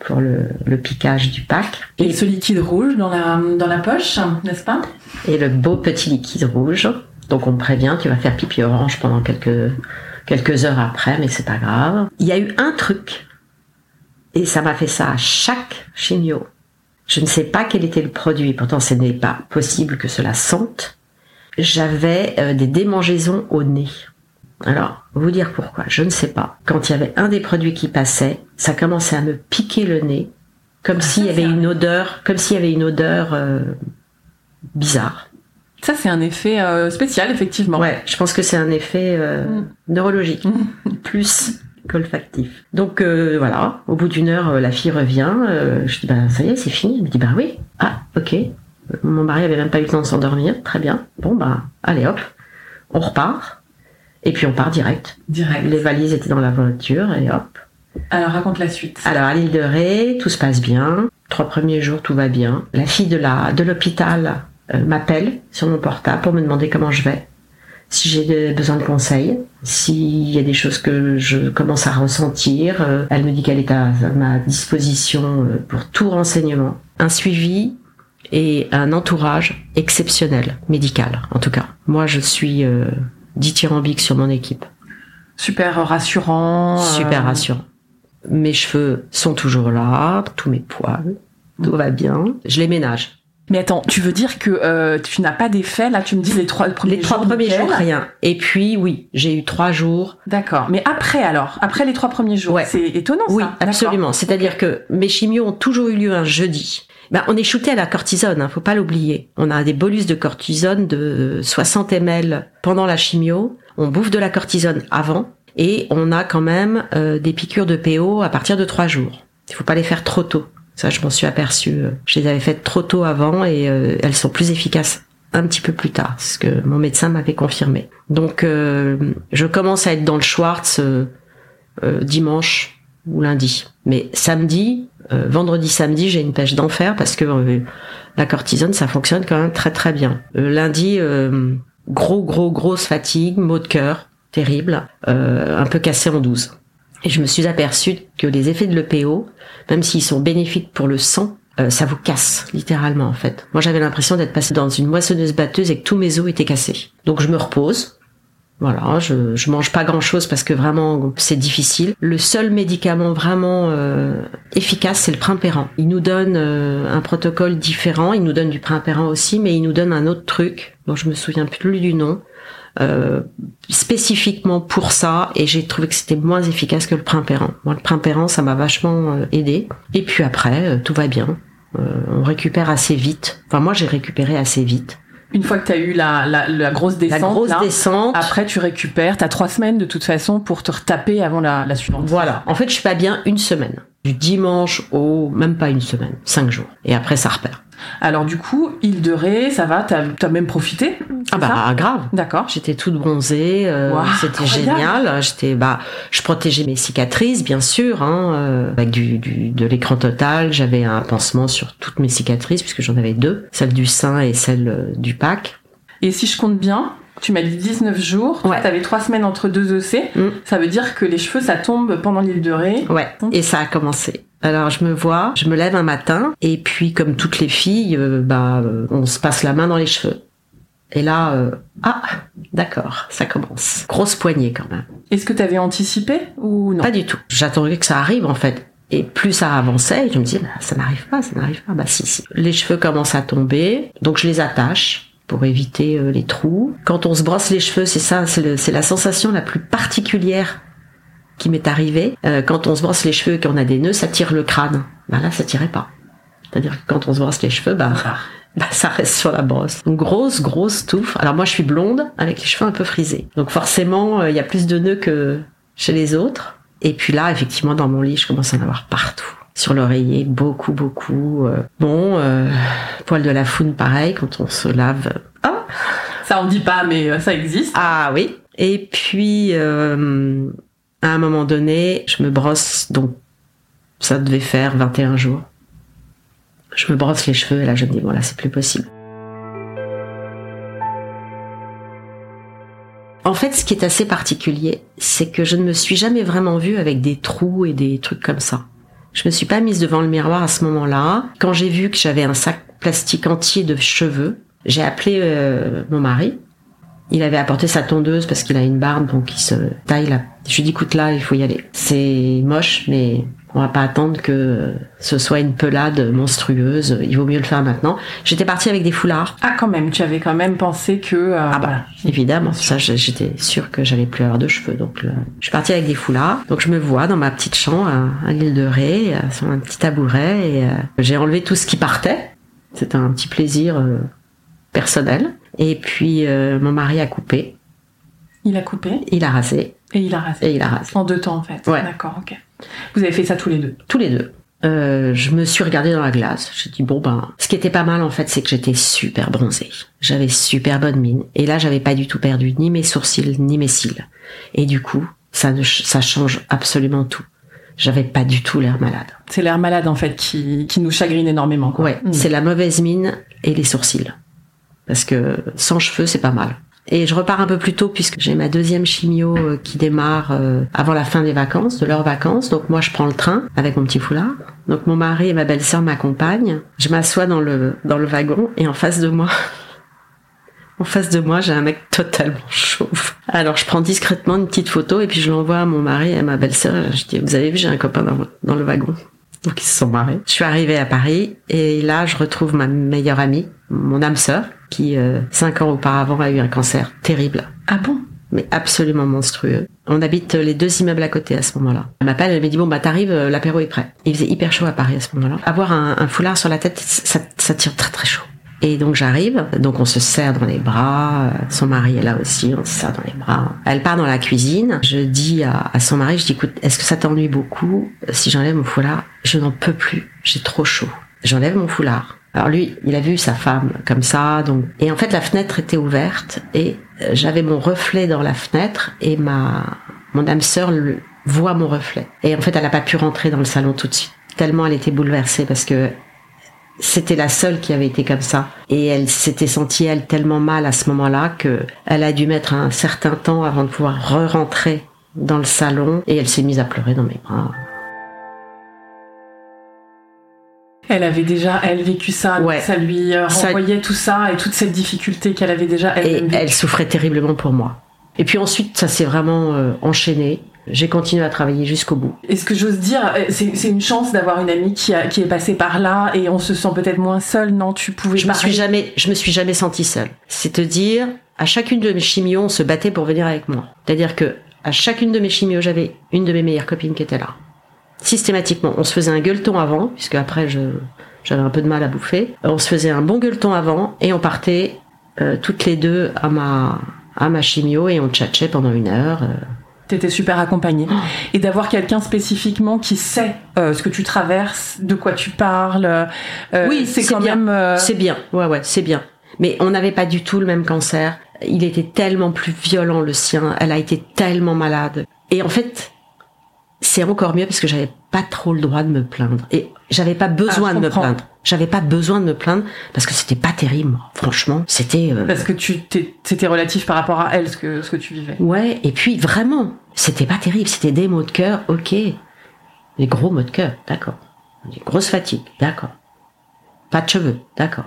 pour le, le piquage du pack. Et ce liquide rouge dans la, dans la poche, n'est-ce pas? Et le beau petit liquide rouge. Donc on me prévient, tu vas faire pipi orange pendant quelques, quelques heures après, mais c'est pas grave. Il y a eu un truc, et ça m'a fait ça à chaque chimio. Je ne sais pas quel était le produit, pourtant ce n'est pas possible que cela sente. J'avais euh, des démangeaisons au nez. Alors, vous dire pourquoi, je ne sais pas. Quand il y avait un des produits qui passait, ça commençait à me piquer le nez, comme s'il y avait une odeur, comme s'il y avait une odeur euh, bizarre. Ça, c'est un effet euh, spécial, effectivement. Ouais, je pense que c'est un effet euh, Mm. neurologique, [laughs] plus qu'olfactif. Donc euh, voilà, au bout d'une heure, la fille revient. je dis bah ça y est, c'est fini. Elle me dit bah oui. Ah ok. Mon mari avait même pas eu le temps de s'endormir. Très bien. Bon bah allez hop, on repart. Et puis on part direct. Direct. Les valises étaient dans la voiture et hop. Alors, raconte la suite. Alors à l'île de Ré, tout se passe bien. Trois premiers jours, tout va bien. La fille de la de l'hôpital m'appelle sur mon portable pour me demander comment je vais, si j'ai besoin de conseils, s'il y a des choses que je commence à ressentir. Euh, elle me dit qu'elle est à, ma disposition euh, pour tout renseignement. Un suivi et un entourage exceptionnel, médical en tout cas. Moi, je suis euh, dithyrambique sur mon équipe. Super rassurant. euh, Super rassurant. Mes cheveux sont toujours là, tous mes poils, tout va bien. Je les ménage. Mais attends, tu veux dire que euh, tu n'as pas d'effet Là, tu me dis les trois premiers Les trois jours. premiers jours, rien. Et puis, oui, j'ai eu trois jours. D'accord. Mais après, alors Après les trois premiers jours Ouais. C'est étonnant, Oui, ça. Absolument. C'est-à-dire que mes chimios ont toujours eu lieu un jeudi. Ben, on est shooté à la cortisone, hein, faut pas l'oublier. On a des bolus de cortisone de 60 ml pendant la chimio. On bouffe de la cortisone avant et on a quand même euh, des piqûres de PO à partir de trois jours. Il faut pas les faire trop tôt. Ça, je m'en suis aperçue. Je les avais faites trop tôt avant et euh, elles sont plus efficaces un petit peu plus tard, ce que mon médecin m'avait confirmé. Donc, euh, je commence à être dans le Schwartz euh, euh, dimanche ou lundi. Mais samedi, euh, vendredi, samedi, j'ai une pêche d'enfer parce que euh, la cortisone, ça fonctionne quand même très très bien. Euh, lundi, euh, gros gros grosse fatigue, maux de cœur, terrible, euh, un peu cassé en 12. Et je me suis aperçue que les effets de l'EPO, même s'ils sont bénéfiques pour le sang, euh, ça vous casse littéralement en fait. Moi j'avais l'impression d'être passé dans une moissonneuse batteuse et que tous mes os étaient cassés. Donc je me repose, voilà, je, je mange pas grand chose parce que vraiment c'est difficile. Le seul médicament vraiment euh, efficace, c'est le primpéran. Il nous donne euh, un protocole différent, il nous donne du primpéran aussi, mais il nous donne un autre truc dont je me souviens plus du nom, euh, spécifiquement pour ça, et j'ai trouvé que c'était moins efficace que le primpéran. Moi, le primpéran, ça m'a vachement euh, aidé. Et puis après, euh, tout va bien. Euh, on récupère assez vite. Enfin, moi, j'ai récupéré assez vite. Une fois que tu as eu la, la, la grosse descente, La grosse là, descente. après tu récupères. Tu as trois semaines de toute façon pour te retaper avant la, la suivante. Voilà. En fait, je suis pas bien une semaine. Du dimanche au même pas une semaine, cinq jours. Et après, ça repère. Alors du coup, île de Ré, ça va T'as as même profité Ah bah grave. D'accord. J'étais toute bronzée, euh, Waouh, c'était génial. J'étais, bah, je protégeais mes cicatrices, bien sûr, hein, euh, avec du, du de l'écran total. J'avais un pansement sur toutes mes cicatrices puisque j'en avais deux, celle du sein et celle euh, du pack. Et si je compte bien, tu m'as dit 19 jours, Ouais. tu avais trois semaines entre deux EC. Mm. Ça veut dire que les cheveux, ça tombe pendant l'île de Ré. Ouais. Mm. Et ça a commencé. Alors je me vois, je me lève un matin et puis comme toutes les filles, euh, bah, euh, on se passe la main dans les cheveux. Et là, euh, ah, d'accord, ça commence. Grosse poignée quand même. Est-ce que tu avais anticipé ou non? Pas du tout. J'attendais que ça arrive en fait. Et plus ça avançait, je me disais, bah, ça n'arrive pas, ça n'arrive pas. Bah si, si. Les cheveux commencent à tomber, donc je les attache pour éviter euh, les trous. Quand on se brosse les cheveux, c'est ça, c'est la sensation la plus particulière qui m'est arrivé. Euh, quand on se brosse les cheveux et qu'on a des nœuds, ça tire le crâne. Bah là, ça tirait pas. C'est-à-dire que quand on se brosse les cheveux, bah, [laughs] bah, ça reste sur la brosse. Donc grosse, grosse touffe. Alors moi, je suis blonde avec les cheveux un peu frisés. Donc forcément, euh, il y a plus de nœuds que chez les autres. Et puis là, effectivement, dans mon lit, je commence à en avoir partout. Sur l'oreiller, beaucoup, beaucoup. Euh, bon, euh, poil de la foune, pareil, quand on se lave. Ah Ça, on dit pas, mais euh, ça existe. Ah oui. Et puis, euh, à un moment donné, je me brosse, donc ça devait faire 21 jours. Je me brosse les cheveux et là, je me dis, bon, c'est plus possible. En fait, ce qui est assez particulier, c'est que je ne me suis jamais vraiment vue avec des trous et des trucs comme ça. Je me suis pas mise devant le miroir à ce moment-là. Quand j'ai vu que j'avais un sac plastique entier de cheveux, j'ai appelé euh, mon mari. Il avait apporté sa tondeuse parce qu'il a une barbe, donc il se taille là. Je lui dit, écoute là, il faut y aller. C'est moche, mais on va pas attendre que ce soit une pelade monstrueuse. Il vaut mieux le faire maintenant. J'étais partie avec des foulards. Ah, quand même, tu avais quand même pensé que. euh, Ah bah évidemment, ça j'étais sûre que j'allais plus avoir de cheveux. Donc le- je suis partie avec des foulards. Donc je me vois dans ma petite chambre à, l'île de Ré, euh, sur un petit tabouret, et euh, j'ai enlevé tout ce qui partait. C'était un petit plaisir euh, personnel. Et puis euh, mon mari a coupé, Il a coupé il a rasé et il a rasé. et il a rasé. En deux temps, en fait. Ouais. D'accord, ok. Vous avez fait ça tous les deux? Tous les deux. Euh, je me suis regardée dans la glace. J'ai dit bon ben, ce qui était pas mal en fait, c'est que j'étais super bronzée. J'avais super bonne mine. Et là, j'avais pas du tout perdu ni mes sourcils ni mes cils. Et du coup, ça ne, ça change absolument tout. J'avais pas du tout l'air malade. C'est l'air malade, en fait, qui, qui nous chagrine énormément. Quoi. Ouais, Mm. c'est la mauvaise mine et les sourcils. Parce que sans cheveux, c'est pas mal. Et je repars un peu plus tôt puisque j'ai ma deuxième chimio euh, qui démarre euh, avant la fin des vacances, de leurs vacances. Donc moi, je prends le train avec mon petit foulard. Donc mon mari et ma belle-sœur m'accompagnent. Je m'assois dans le dans le wagon et en face de moi, [laughs] en face de moi, j'ai un mec totalement chauve. Alors je prends discrètement une petite photo et puis je l'envoie à mon mari et à ma belle-sœur. Je dis, vous avez vu, j'ai un copain dans, dans le wagon. Donc ils se sont marrés. Je suis arrivée à Paris et là je retrouve ma meilleure amie, mon âme sœur, qui euh, cinq ans auparavant a eu un cancer terrible, Ah bon? Mais absolument monstrueux. On habite les deux immeubles à côté à ce moment-là. Elle m'appelle, elle me dit bon bah t'arrives, euh, l'apéro est prêt. Il faisait hyper chaud à Paris à ce moment-là. Avoir un, un foulard sur la tête, ça, ça tire très très chaud. Et donc j'arrive, donc on se serre dans les bras, euh, son mari est là aussi, on se serre dans les bras. Elle part dans la cuisine, je dis à, à son mari, je dis écoute, est-ce que ça t'ennuie beaucoup si j'enlève mon foulard? Je n'en peux plus, j'ai trop chaud. J'enlève mon foulard. Alors lui, il a vu sa femme comme ça, donc et en fait la fenêtre était ouverte et euh, j'avais mon reflet dans la fenêtre et ma mon âme sœur voit mon reflet. Et en fait, elle n'a pas pu rentrer dans le salon tout de suite tellement elle était bouleversée parce que c'était la seule qui avait été comme ça. Et elle s'était sentie, elle, tellement mal à ce moment-là que elle a dû mettre un certain temps avant de pouvoir re-rentrer dans le salon et elle s'est mise à pleurer dans mes bras. Elle avait déjà, elle, vécu ça. Ouais. Ça lui euh, Ça- renvoyait tout ça et toute cette difficulté qu'elle avait déjà Et elle-même vécue. elle souffrait terriblement pour moi. Et puis ensuite, ça s'est vraiment euh, enchaîné. J'ai continué à travailler jusqu'au bout. Et ce que j'ose dire, euh, c'est une chance d'avoir une amie qui, a, qui est passée par là et on se sent peut-être moins seul. Non, tu pouvais Je me suis jamais, je me suis jamais sentie seule. C'est te dire, à chacune de mes chimios, on se battait pour venir avec moi. C'est-à-dire que à chacune de mes chimios, j'avais une de mes meilleures copines qui était là. Systématiquement, on se faisait un gueuleton avant, puisque après je j'avais un peu de mal à bouffer. Euh, On se faisait un bon gueuleton avant et on partait euh, toutes les deux à ma à ma chimio et on tchatchait pendant une heure. euh. T'étais super accompagnée. Et d'avoir quelqu'un spécifiquement qui sait euh, ce que tu traverses, de quoi tu parles. Oui, c'est quand bien. même. C'est bien, ouais, ouais, c'est bien. Mais on n'avait pas du tout le même cancer. Il était tellement plus violent le sien. Elle a été tellement malade. Et en fait, c'est encore mieux parce que j'avais pas trop le droit de me plaindre. Et j'avais pas besoin Ah, je de me plaindre. J'avais pas besoin de me plaindre parce que c'était pas terrible. Franchement, c'était. euh, Parce que tu c'était relatif par rapport à elle, ce que, ce que tu vivais. Ouais, et puis vraiment, c'était pas terrible, c'était des maux de cœur, ok. Des gros maux de cœur, d'accord. Des grosses fatigues, d'accord. Pas de cheveux, d'accord.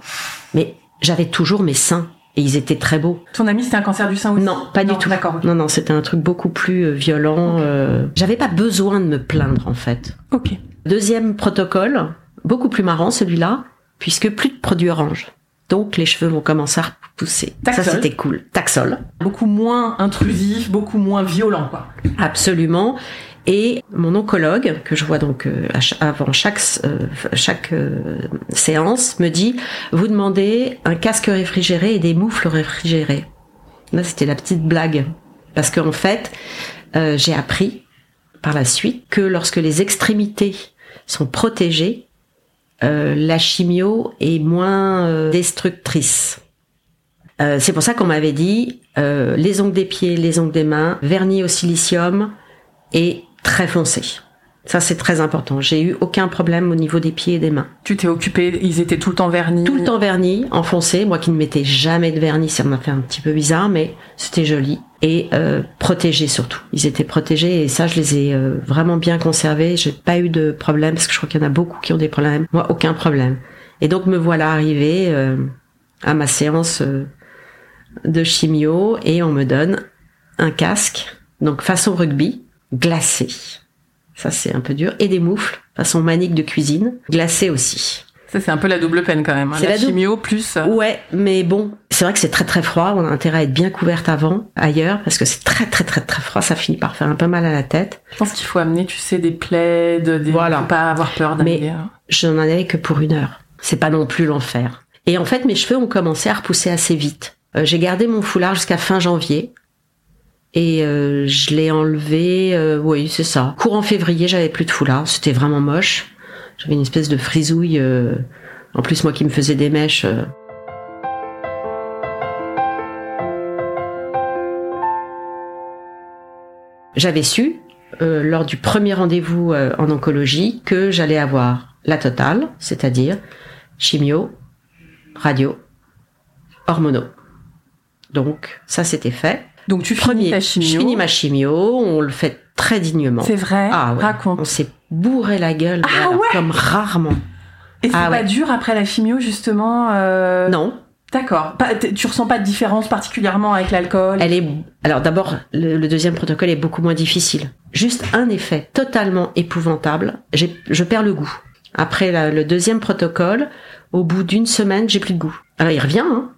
Mais j'avais toujours mes seins, et ils étaient très beaux. Ton ami, c'était un cancer du sein aussi Non, pas du tout. D'accord. Non, non, c'était un truc beaucoup plus euh, violent. euh, J'avais pas besoin de me plaindre, en fait. Ok. Deuxième protocole, beaucoup plus marrant celui-là, puisque plus de produits orange. Donc les cheveux vont commencer à pousser. Ça, Taxol. c'était cool. Taxol. Beaucoup moins intrusif, beaucoup moins violent, quoi. Absolument. Et mon oncologue, que je vois donc euh, avant chaque, euh, chaque euh, séance, me dit, vous demandez un casque réfrigéré et des moufles réfrigérées. Là, c'était la petite blague. Parce qu'en fait, euh, j'ai appris par la suite que lorsque les extrémités sont protégées, euh, la chimio est moins euh, destructrice. C'est pour ça qu'on m'avait dit les ongles des pieds, les ongles des mains, vernis au silicium et très foncé. Ça c'est très important. J'ai eu aucun problème au niveau des pieds et des mains. Tu t'es occupé, ils étaient tout le temps vernis. Tout le temps vernis, enfoncé. Moi qui ne mettais jamais de vernis, ça m'a fait un petit peu bizarre, mais c'était joli et euh, protégés surtout. Ils étaient protégés et ça je les ai euh, vraiment bien conservés. J'ai pas eu de problème parce que je crois qu'il y en a beaucoup qui ont des problèmes. Moi aucun problème. Et donc me voilà arrivé euh, à ma séance euh, de chimio et on me donne un casque, donc façon rugby, glacé. Ça c'est un peu dur et des moufles façon manique de cuisine, glacé aussi. Ça, c'est un peu la double peine quand même. hein. C'est La, chimio plus. euh, Ouais, mais bon, c'est vrai que c'est très très froid. On a intérêt à être bien couverte avant, ailleurs, parce que c'est très très très très froid. Ça finit par faire un peu mal à la tête. Je pense qu'il faut amener, tu sais, des plaids, des... Voilà. faut pas avoir peur d'amener. Mais- hein. Je n'en avais que pour une heure. C'est pas non plus l'enfer. Et en fait, mes cheveux ont commencé à repousser assez vite. Euh, J'ai gardé mon foulard jusqu'à fin janvier. Et euh, je l'ai enlevé, euh, oui, c'est ça. Courant février, j'avais plus de foulard. C'était vraiment moche. J'avais une espèce de frisouille. euh, en plus, moi qui me faisais des mèches. euh, J'avais su, euh, lors du premier rendez-vous euh, en oncologie, que j'allais avoir la totale, c'est-à-dire chimio, radio, hormonaux. Donc, ça c'était fait. Donc tu finis ta je chimio. finis ma chimio, on le fait très dignement. C'est vrai? Ah ouais. On Raconte. s'est bourré la gueule, Ah alors, ouais? comme rarement. Et c'est Ah pas ouais. dur après la chimio justement. euh, Non, D'accord. Tu ressens pas de différence particulièrement avec l'alcool? elle est. Alors d'abord, le, le deuxième protocole est beaucoup moins difficile. Juste un effet totalement épouvantable. Je perds le goût. Après la- le deuxième protocole, au bout d'une semaine, j'ai plus de goût. Alors il revient, hein,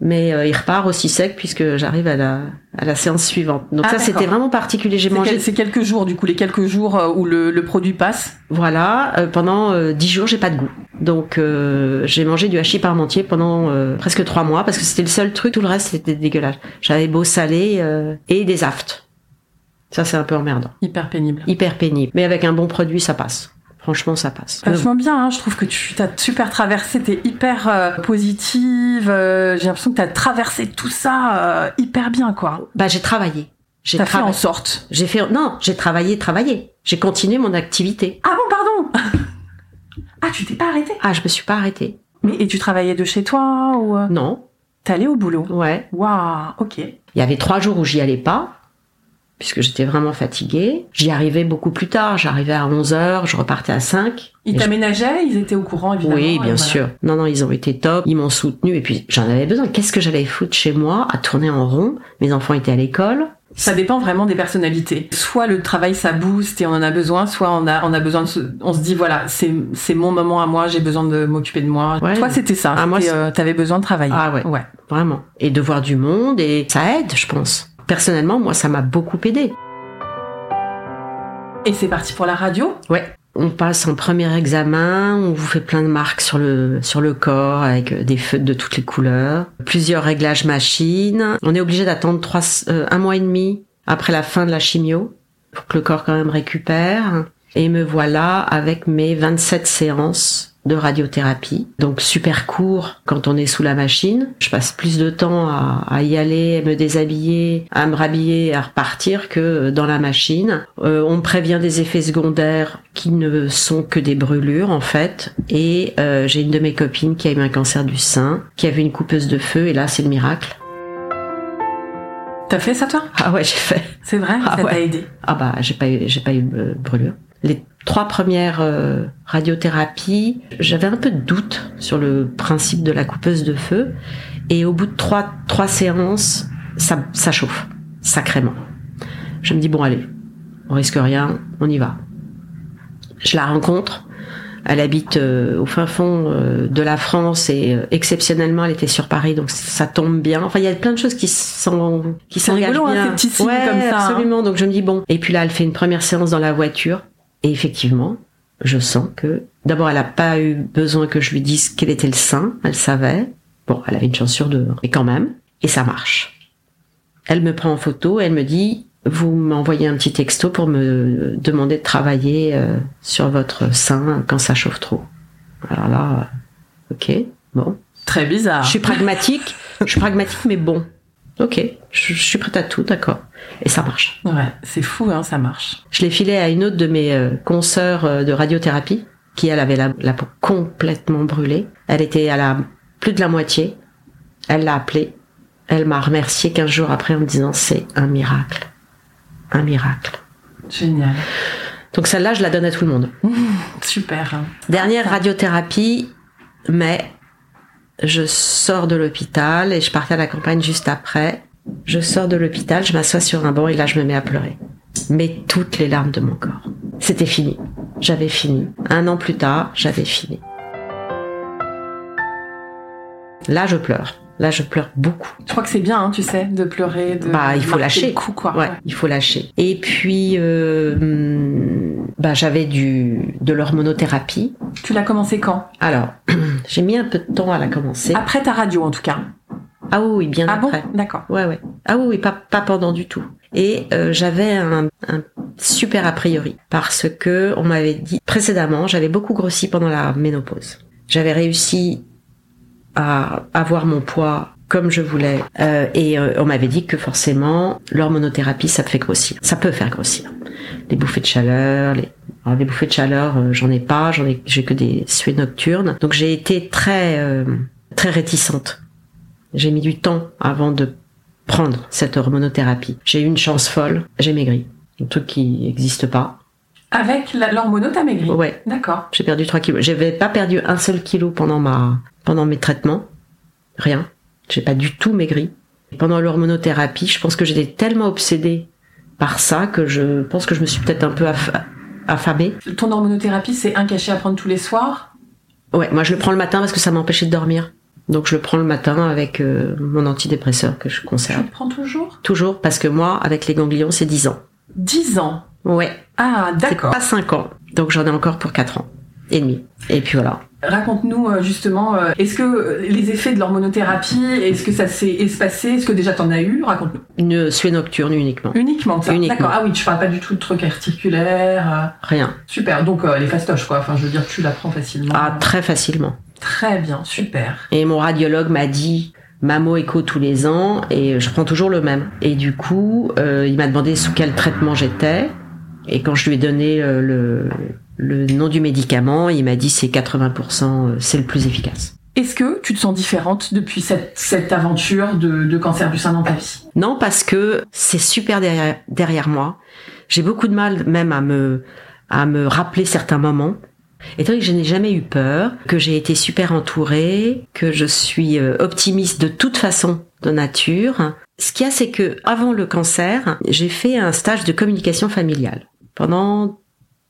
mais euh, il repart aussi sec puisque j'arrive à la, à la séance suivante. Donc Ah, ça, c'était vraiment particulier. J'ai mangé, quel- c'est quelques jours du coup, les quelques jours euh, où le, le produit passe. voilà, euh, pendant euh, dix jours, j'ai pas de goût. Donc euh, j'ai mangé du hachis parmentier pendant euh, presque trois mois parce que c'était le seul truc. Tout le reste, c'était dégueulasse. J'avais beau salé euh, et des aftes. Ça, c'est un peu emmerdant. Hyper pénible. Hyper pénible. Mais avec un bon produit, ça passe. Franchement, ça passe. Vachement bien, hein. je trouve que tu t'as super traversé, t'es hyper euh, positive, euh, j'ai l'impression que t'as traversé tout ça euh, hyper bien quoi. Bah, j'ai travaillé. J'ai fait en sorte. J'ai fait, non, j'ai travaillé, travaillé. J'ai continué mon activité. Ah bon, pardon [laughs] Ah, tu t'es pas arrêté Ah, je me suis pas arrêtée. Mais et tu travaillais de chez toi ou Non. allé au boulot? Ouais. Waouh, ok. Il y avait trois jours où j'y allais pas, puisque j'étais vraiment fatiguée. J'y arrivais beaucoup plus tard. J'arrivais à 11 heures, je repartais à 5. Ils je- t'aménageaient, ils étaient au courant évidemment. Oui, bien voilà. sûr. Non, non, ils ont été top. Ils m'ont soutenu. Et puis, j'en avais besoin. Qu'est-ce que j'allais foutre chez moi à tourner en rond? Mes enfants étaient à l'école. Ça dépend vraiment des personnalités. Soit le travail ça booste et on en a besoin, soit on a on a besoin de se, on se dit voilà c'est c'est mon moment à moi, j'ai besoin de m'occuper de moi. Ouais. Toi c'était ça. Ah, moi, euh, t'avais besoin de travailler. Ah ouais. Ouais. Vraiment. Et de voir du monde. Et ça aide, je pense. Personnellement, moi, ça m'a beaucoup aidé. Et c'est parti pour la radio? Ouais. On passe en premier examen, on vous fait plein de marques sur le sur le corps avec euh, des feutres de toutes les couleurs, plusieurs réglages machines. On est obligé d'attendre trois euh, un mois et demi après la fin de la chimio pour que le corps quand même récupère. Et me voilà avec mes 27 séances de radiothérapie. Donc super court quand on est sous la machine. Je passe plus de temps à, à y aller, à me déshabiller, à me rhabiller, à repartir que dans la machine. Euh, on me prévient des effets secondaires qui ne sont que des brûlures en fait. Et euh, j'ai une de mes copines qui a eu un cancer du sein, qui avait une coupeuse de feu et là c'est le miracle. T'as fait ça toi? Ah ouais j'ai fait. C'est vrai? Ah Ça t'a ouais. aidé? Ah bah j'ai pas eu j'ai pas eu de brûlure. Les trois premières euh, radiothérapies, j'avais un peu de doute sur le principe de la coupeuse de feu et au bout de trois trois séances, ça ça chauffe sacrément. Je me dis bon allez, on risque rien, on y va. Je la rencontre. Elle habite euh, au fin fond euh, de la France et euh, exceptionnellement, elle était sur Paris, donc ça tombe bien. Enfin, il y a plein de choses qui sont qui s'engagent hein, bien. ces petits signes ouais, comme ça, hein. absolument. Donc je me dis bon. Et puis là, elle fait une première séance dans la voiture et effectivement, je sens que d'abord, elle a pas eu besoin que je lui dise quel était le sein. Elle savait. Bon, elle avait une chance sur deux, hein. mais quand même. Et ça marche. Elle me prend en photo elle me dit vous m'envoyez un petit texto pour me demander de travailler euh, sur votre sein quand ça chauffe trop. Alors là, euh, ok, bon. Très bizarre. Je suis pragmatique, je suis pragmatique, mais bon. Ok, je, je suis prête à tout, d'accord. Et ça marche. Ouais, c'est fou, hein, ça marche. Je l'ai filé à une autre de mes euh, consoeurs euh, de radiothérapie, qui elle avait la, la peau complètement brûlée. Elle était à la plus de la moitié. Elle l'a appelée. Elle m'a remercié 15 jours après en me disant c'est un miracle. Un miracle. Génial. Donc celle-là, je la donne à tout le monde. [laughs] Super. hein. Dernière radiothérapie, mais je sors de l'hôpital et je partais à la campagne juste après. Je sors de l'hôpital, je m'assois sur un banc et là je me mets à pleurer. Mais toutes les larmes de mon corps. C'était fini. J'avais fini. Un an plus tard, j'avais fini. Là, je pleure. Là, je pleure beaucoup. Je crois que c'est bien, hein, tu sais, de pleurer, de Bah, il faut lâcher. coup, quoi. Ouais, il faut lâcher. Et puis, euh, hum, bah, j'avais du de l'hormonothérapie. Tu l'as commencé quand? Alors, [clears throat] j'ai mis un peu de temps à la commencer. Après ta radio, en tout cas. Ah oui, bien Ah bon? après. D'accord. Ouais, ouais. Ah oui, oui, pas, pas pendant du tout. Et euh, j'avais un, un super a priori parce que on m'avait dit précédemment, j'avais beaucoup grossi pendant la ménopause. J'avais réussi à avoir mon poids comme je voulais euh, et euh, on m'avait dit que forcément l'hormonothérapie ça fait grossir, ça peut faire grossir. Les bouffées de chaleur, les alors, les bouffées de chaleur, euh, j'en ai pas, j'en ai j'ai que des suées nocturnes. Donc j'ai été très euh, très réticente. J'ai mis du temps avant de prendre cette hormonothérapie. J'ai eu une chance folle, j'ai maigri. Un truc qui n'existe pas. Avec la- l'hormono, t'as maigri Ouais, D'accord. j'ai perdu 3 kilos. J'avais pas perdu un seul kilo pendant ma, pendant mes traitements. Rien. J'ai pas du tout maigri. Pendant l'hormonothérapie, je pense que j'étais tellement obsédée par ça que je pense que je me suis peut-être un peu aff- affamée. Ton hormonothérapie, c'est un cachet à prendre tous les soirs? Ouais, moi je le prends le matin parce que ça m'empêchait de dormir. Donc je le prends le matin avec euh, mon antidépresseur que je Tu conserve. le prends toujours? Toujours parce que moi, avec les ganglions, c'est 10 ans. 10 ans. Ouais, Ah, d'accord. pas 5 ans. Donc j'en ai encore pour 4 ans et demi. Et puis voilà. Raconte-nous euh, justement, euh, est-ce que euh, les effets de l'hormonothérapie, est-ce que ça s'est espacé? Est-ce que déjà t'en as eu? Raconte-nous. Une suée nocturne uniquement. Uniquement ça? Uniquement. D'accord. Ah oui, tu parles pas du tout de trucs articulaires. Rien. Super. Donc euh, les fastoches quoi. Enfin, je veux dire, tu l'apprends facilement. Ah, très facilement. Très bien. Super. Et mon radiologue m'a dit mammo écho tous les ans et je prends toujours le même. Et du coup, euh, il m'a demandé sous quel traitement j'étais. Et quand je lui ai donné euh, le, le nom du médicament, il m'a dit c'est 80%, euh, c'est le plus efficace. Est-ce que tu te sens différente depuis cette, cette aventure de, de cancer du sein dans ta vie? Non, parce que c'est super derrière, derrière moi. J'ai beaucoup de mal même à me, à me rappeler certains moments. Étant donné que je n'ai jamais eu peur, que j'ai été super entourée, que je suis euh, optimiste de toute façon de nature, ce qu'il y a, c'est que avant le cancer, j'ai fait un stage de communication familiale pendant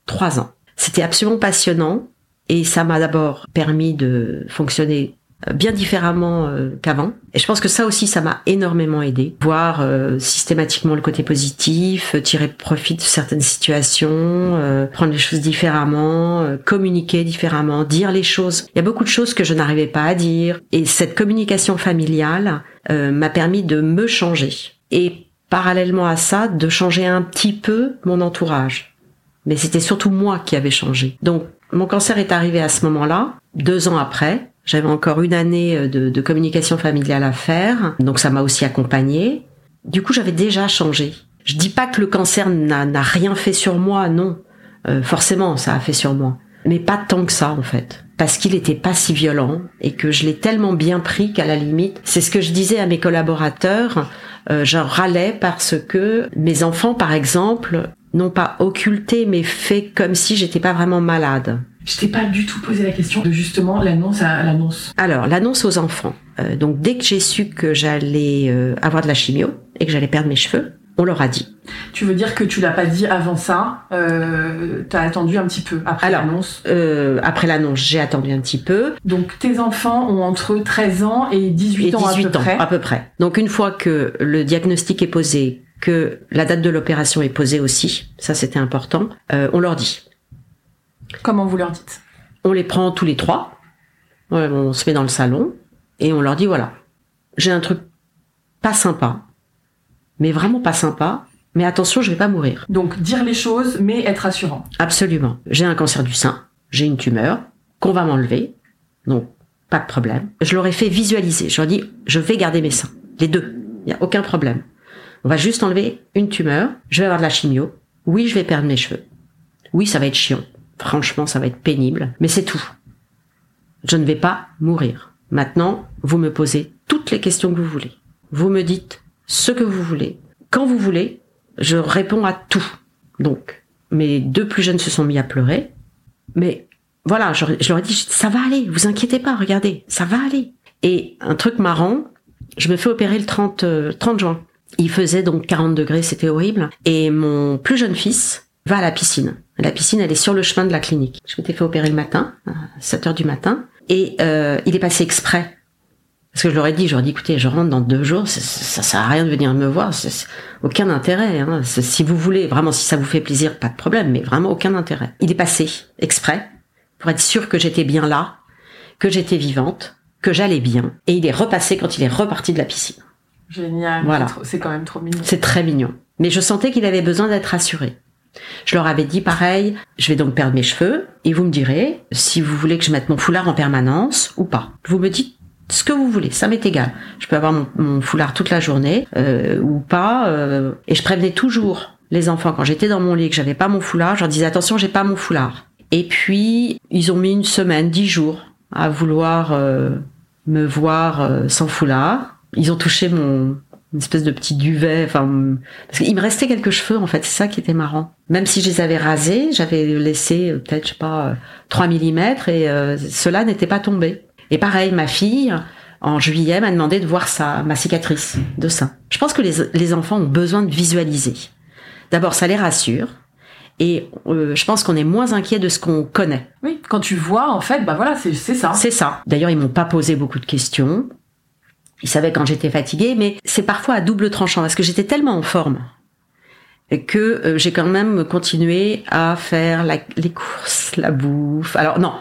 trois ans. C'était absolument passionnant et ça m'a d'abord permis de fonctionner euh, bien différemment euh, qu'avant. Et je pense que ça aussi, ça m'a énormément aidé. Voir euh, systématiquement le côté positif, euh, tirer profit de certaines situations, euh, prendre les choses différemment, euh, communiquer différemment, dire les choses. Il y a beaucoup de choses que je n'arrivais pas à dire. Et cette communication familiale m'a permis de me changer. Et parallèlement à ça, de changer un petit peu mon entourage. Mais c'était surtout moi qui avais changé. Donc, mon cancer est arrivé à ce moment-là, deux ans après. J'avais encore une année euh, de, communication familiale à faire, donc ça m'a aussi accompagnée. Du coup, j'avais déjà changé. Je dis pas que le cancer n'a rien fait sur moi, non. Euh, forcément, ça a fait sur moi. Mais pas tant que ça, en fait. Parce qu'il était pas si violent et que je l'ai tellement bien pris qu'à la limite, c'est ce que je disais à mes collaborateurs, euh, je râlais parce que mes enfants, par exemple, n'ont pas occulté mais fait comme si j'étais pas vraiment malade. Je t'ai pas du tout posé la question de justement l'annonce à l'annonce. Alors, l'annonce aux enfants. Euh, donc, dès que j'ai su que j'allais euh, avoir de la chimio et que j'allais perdre mes cheveux, On leur a dit. Tu veux dire que tu l'as pas dit avant ça euh, T'as attendu un petit peu après l'annonce euh, Après l'annonce, j'ai attendu un petit peu. Donc tes enfants ont entre 13 ans et 18, ans, à peu, près. à peu près. Donc une fois que le diagnostic est posé, que la date de l'opération est posée aussi, ça c'était important, euh, on leur dit. Comment vous leur dites? On les prend tous les trois, on se met dans le salon et on leur dit voilà, j'ai un truc pas sympa, mais vraiment pas sympa, mais attention, je vais pas mourir. Donc dire les choses, mais être rassurant. Absolument. J'ai un cancer du sein, j'ai une tumeur qu'on va m'enlever, donc pas de problème. Je leur ai fait visualiser. Je leur ai dit, je vais garder mes seins, les deux. Il y a aucun problème. On va juste enlever une tumeur. Je vais avoir de la chimio. Oui, je vais perdre mes cheveux. Oui, ça va être chiant. Franchement, ça va être pénible, mais c'est tout. Je ne vais pas mourir. Maintenant, vous me posez toutes les questions que vous voulez. Vous me dites ce que vous voulez, quand vous voulez, je réponds à tout. Donc, mes deux plus jeunes se sont mis à pleurer, mais voilà, je, leur ai dit, ça va aller, vous inquiétez pas, regardez, ça va aller. Et un truc marrant, je me fais opérer le 30, 30 euh, juin. Il faisait donc 40 degrés, c'était horrible. Et mon plus jeune fils va à la piscine. La piscine, elle est sur le chemin de la clinique. Je m'étais fait opérer le matin, à 7 heures du matin. Et euh, il est passé exprès parce que je leur ai dit, je leur ai dit, écoutez, je rentre dans deux jours, ça, ça sert à rien de venir me voir, c'est aucun intérêt. Hein. Si vous voulez, vraiment, si ça vous fait plaisir, pas de problème, mais vraiment aucun intérêt. Il est passé exprès pour être sûr que j'étais bien là, que j'étais vivante, que j'allais bien, et il est repassé quand il est reparti de la piscine. Génial. Voilà. C'est quand même trop mignon. C'est très mignon. Mais je sentais qu'il avait besoin d'être rassuré. Je leur avais dit pareil, je vais donc perdre mes cheveux et vous me direz si vous voulez que je mette mon foulard en permanence ou pas. Vous me dites ce que vous voulez, ça m'est égal. Je peux avoir mon, foulard toute la journée euh, ou pas. Euh, et je prévenais toujours les enfants quand j'étais dans mon lit que j'avais pas mon foulard. Je leur disais attention, j'ai pas mon foulard. Et puis ils ont mis une semaine, dix jours à vouloir euh, me voir sans foulard. Ils ont touché mon une espèce de petit duvet, enfin parce qu'il me restait quelques cheveux en fait, c'est ça qui était marrant. Même si je les avais rasés, j'avais laissé peut-être je sais pas 3 mm et cela n'était pas tombé. Et pareil, ma fille, en juillet, m'a demandé de voir ça, ma cicatrice de sein. Je pense que les, enfants ont besoin de visualiser. D'abord, ça les rassure. Et euh, je pense qu'on est moins inquiet de ce qu'on connaît. Oui, quand tu vois, en fait, bah voilà, c'est ça. C'est ça. D'ailleurs, ils m'ont pas posé beaucoup de questions. Ils savaient quand j'étais fatiguée, mais c'est parfois à double tranchant parce que j'étais tellement en forme que euh, j'ai quand même continué à faire les courses, la bouffe. Alors non,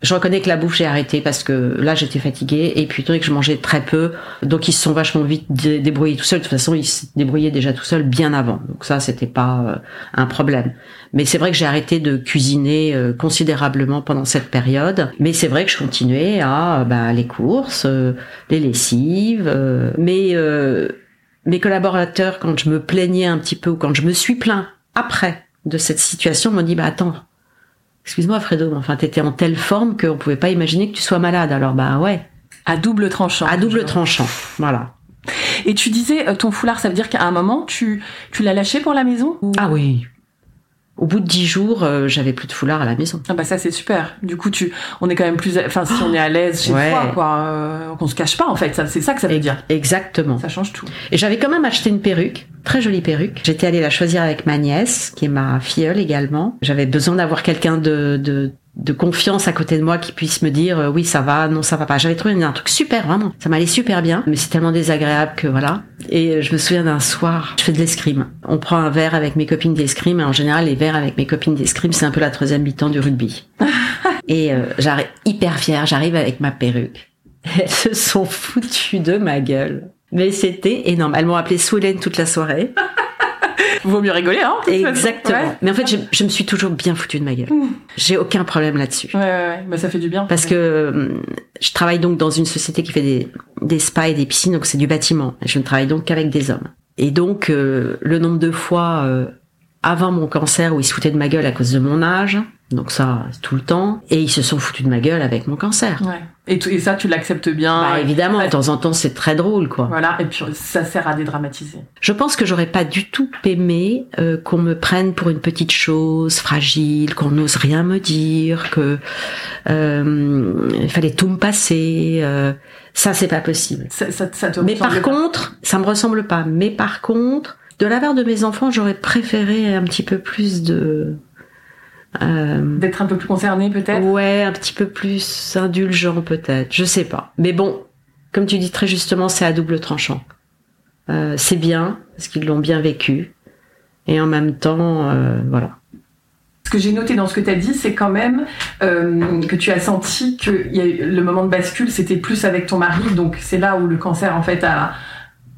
je reconnais que la bouffe j'ai arrêté parce que là j'étais fatiguée. Et puis que je mangeais très peu donc ils se sont vachement vite débrouillés tout seuls. De toute façon ils se débrouillaient déjà tout seuls bien avant. Donc ça c'était pas euh, un problème. Mais c'est vrai que j'ai arrêté de cuisiner euh, considérablement pendant cette période. Mais c'est vrai que je continuais à bah, les courses euh, les lessives mais mes collaborateurs quand je me plaignais un petit peu ou quand je me suis plaint après de cette situation m'ont dit bah attends Excuse-moi Fredo, mais enfin t'étais en telle forme qu'on pouvait pas imaginer que tu sois malade. Alors bah ouais. À double tranchant. À double tranchant, voilà. Et tu disais euh, ton foulard, ça veut dire qu'à un moment tu tu l'as lâché pour la maison Ah oui, au bout de dix jours, euh, j'avais plus de foulard à la maison. Ah bah ça c'est super. Du coup, tu, on est quand même plus, enfin si on est à l'aise chez soi, quoi, euh, qu'on se cache pas en fait. c'est ça que ça veut dire. Exactement. Ça change tout. Et j'avais quand même acheté une perruque, très jolie perruque. J'étais allée la choisir avec ma nièce, qui est ma filleule également. J'avais besoin d'avoir quelqu'un de, de de confiance à côté de moi qui puisse me dire euh, oui ça va non ça va pas. J'avais trouvé un truc super vraiment. Ça m'allait super bien mais c'est tellement désagréable que voilà. Et euh, je me souviens d'un soir je fais de l'escrime. On prend un verre avec mes copines d'escrime et en général les verres avec mes copines d'escrime c'est un peu la troisième mi-temps du rugby. [laughs] Et euh, j'arrive hyper fière j'arrive avec ma perruque. Elles se sont foutues de ma gueule. Mais c'était énorme. Elles m'ont appelé Swellen toute la soirée [laughs] Vaut mieux rigoler, hein Exactement. Mais en fait, je, me suis toujours bien foutu de ma gueule. Mmh. J'ai aucun problème là-dessus. Ouais, ouais, ouais. Bah, ça fait du bien. Parce que hum, je travaille donc dans une société qui fait des, des spas et des piscines, donc c'est du bâtiment. Je ne travaille donc qu'avec des hommes. Et donc, euh, le nombre de fois euh, avant mon cancer où ils se foutaient de ma gueule à cause de mon âge, donc ça, tout le temps. Et ils se sont foutus de ma gueule avec mon cancer. Ouais. Et, et ça, tu l'acceptes bien Bah évidemment, de temps en temps, c'est très drôle, quoi. Voilà, et puis ça sert à dédramatiser. Je pense que j'aurais pas du tout aimé euh, qu'on me prenne pour une petite chose fragile, qu'on n'ose rien me dire, que euh, il fallait tout me passer. Euh, ça, c'est pas possible. Ça, ça, ça te Mais par contre, ça me ressemble pas. Mais par contre, De la part de mes enfants, j'aurais préféré un petit peu plus de. euh, D'être un peu plus concerné peut-être? Ouais, un petit peu plus indulgent peut-être, je sais pas. Mais bon, comme tu dis très justement, c'est à double tranchant. Euh, c'est bien, parce qu'ils l'ont bien vécu. Et en même temps, euh, voilà. Ce que j'ai noté dans ce que tu as dit, c'est quand même euh, que tu as senti que y a eu, le moment de bascule, c'était plus avec ton mari. Donc c'est là où le cancer, en fait, a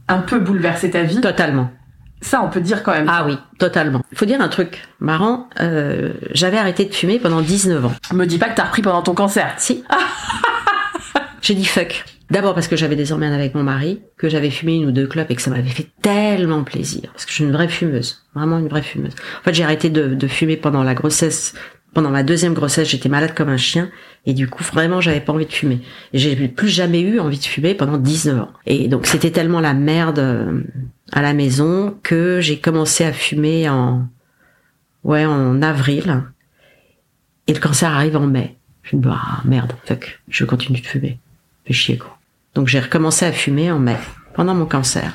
un peu bouleversé ta vie. Totalement. Ça, on peut dire quand même. Ah oui, totalement. Il faut dire un truc marrant. Euh, J'avais arrêté de fumer pendant 19 ans. Me dis pas que t'as repris pendant ton cancer. Si. [laughs] J'ai dit fuck. D'abord parce que j'avais désormais un avec mon mari, que j'avais fumé une ou deux clopes et que ça m'avait fait tellement plaisir. Parce que je suis une vraie fumeuse. Vraiment une vraie fumeuse. En fait, j'ai arrêté de, de, fumer pendant la grossesse. Pendant ma deuxième grossesse, j'étais malade comme un chien. Et du coup, vraiment, j'avais pas envie de fumer. Et j'ai plus jamais eu envie de fumer pendant 19 ans. Et donc, c'était tellement la merde euh, à la maison que j'ai commencé à fumer en, ouais, en avril. Et le cancer arrive en mai. Je me dis, ah, merde, fuck, je continue de fumer. Fais chier, quoi. Donc j'ai recommencé à fumer en mai, pendant mon cancer.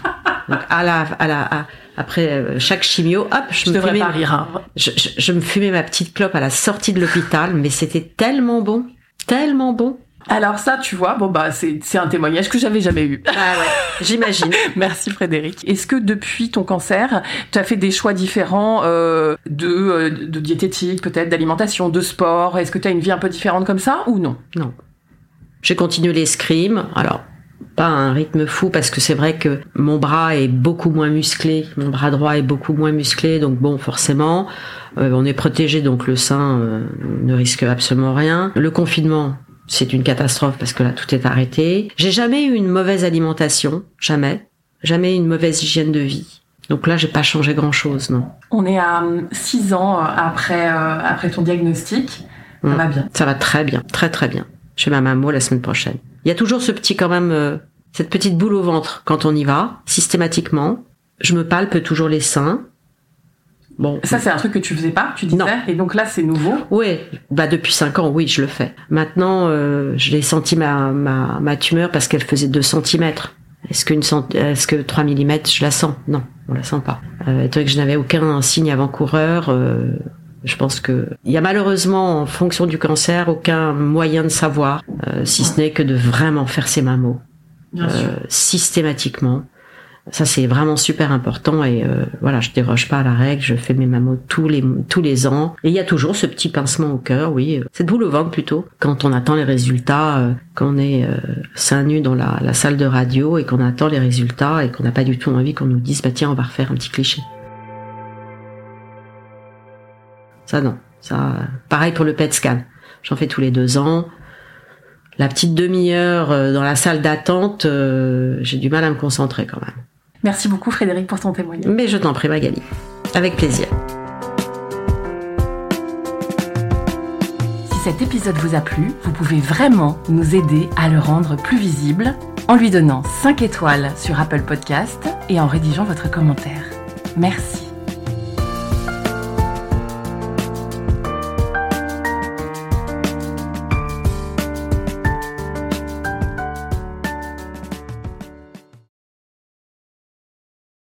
Donc à la, à la, à, après euh, chaque chimio, hop, je, je me fumais, pas rire, hein. je, je, je, me fumais ma petite clope à la sortie de l'hôpital, mais c'était tellement bon, tellement bon. Alors ça, tu vois, bon bah c'est c'est un témoignage que j'avais jamais eu. Ah ouais, j'imagine. [laughs] Merci Frédéric. Est-ce que depuis ton cancer, tu as fait des choix différents euh, de euh, de diététique, peut-être d'alimentation, de sport? Est-ce que tu as une vie un peu différente comme ça ou non? Non. J'ai continué l'escrime. Alors, pas un rythme fou parce que c'est vrai que mon bras est beaucoup moins musclé, mon bras droit est beaucoup moins musclé, donc bon, forcément, euh, on est protégé, donc le sein euh, ne risque absolument rien. Le confinement, c'est une catastrophe parce que là, tout est arrêté. J'ai jamais eu une mauvaise alimentation, jamais, jamais une mauvaise hygiène de vie. Donc là, j'ai pas changé grand chose, non. On est à six ans après euh, après ton diagnostic. Ça mmh. va bien. Ça va très bien, très très bien chez ma maman la semaine prochaine. Il y a toujours ce petit quand même, euh, cette petite boule au ventre quand on y va, systématiquement. Je me palpe toujours les seins. Bon. Ça, c'est un truc que tu faisais pas, tu disais. Non. Et donc là, c'est nouveau. Oui. Bah, depuis cinq ans, oui, je le fais. Maintenant, euh, je l'ai senti ma, ma, ma tumeur parce qu'elle faisait 2 cm. Est-ce qu'une est-ce que 3 mm, je la sens? Non, on la sent pas. Euh, étant que je n'avais aucun signe avant-coureur, euh, je pense que il y a malheureusement, en fonction du cancer, aucun moyen de savoir, euh, si ce n'est que de vraiment faire ses mammo euh, systématiquement. Ça c'est vraiment super important et euh, voilà, je déroge pas à la règle, je fais mes mammos tous les tous les ans et il y a toujours ce petit pincement au cœur, oui, cette boule au ventre plutôt quand on attend les résultats, euh, quand on est euh, seins nus dans la, la salle de radio et qu'on attend les résultats et qu'on n'a pas du tout envie qu'on nous dise bah tiens on va refaire un petit cliché. Ça non, ça pareil pour le PET scan. J'en fais tous les deux ans. La petite demi-heure dans la salle d'attente, euh, j'ai du mal à me concentrer quand même. Merci beaucoup Frédéric pour ton témoignage. Mais je t'en prie Magali. Avec plaisir. Si cet épisode vous a plu, vous pouvez vraiment nous aider à le rendre plus visible en lui donnant 5 étoiles sur Apple Podcast et en rédigeant votre commentaire. Merci.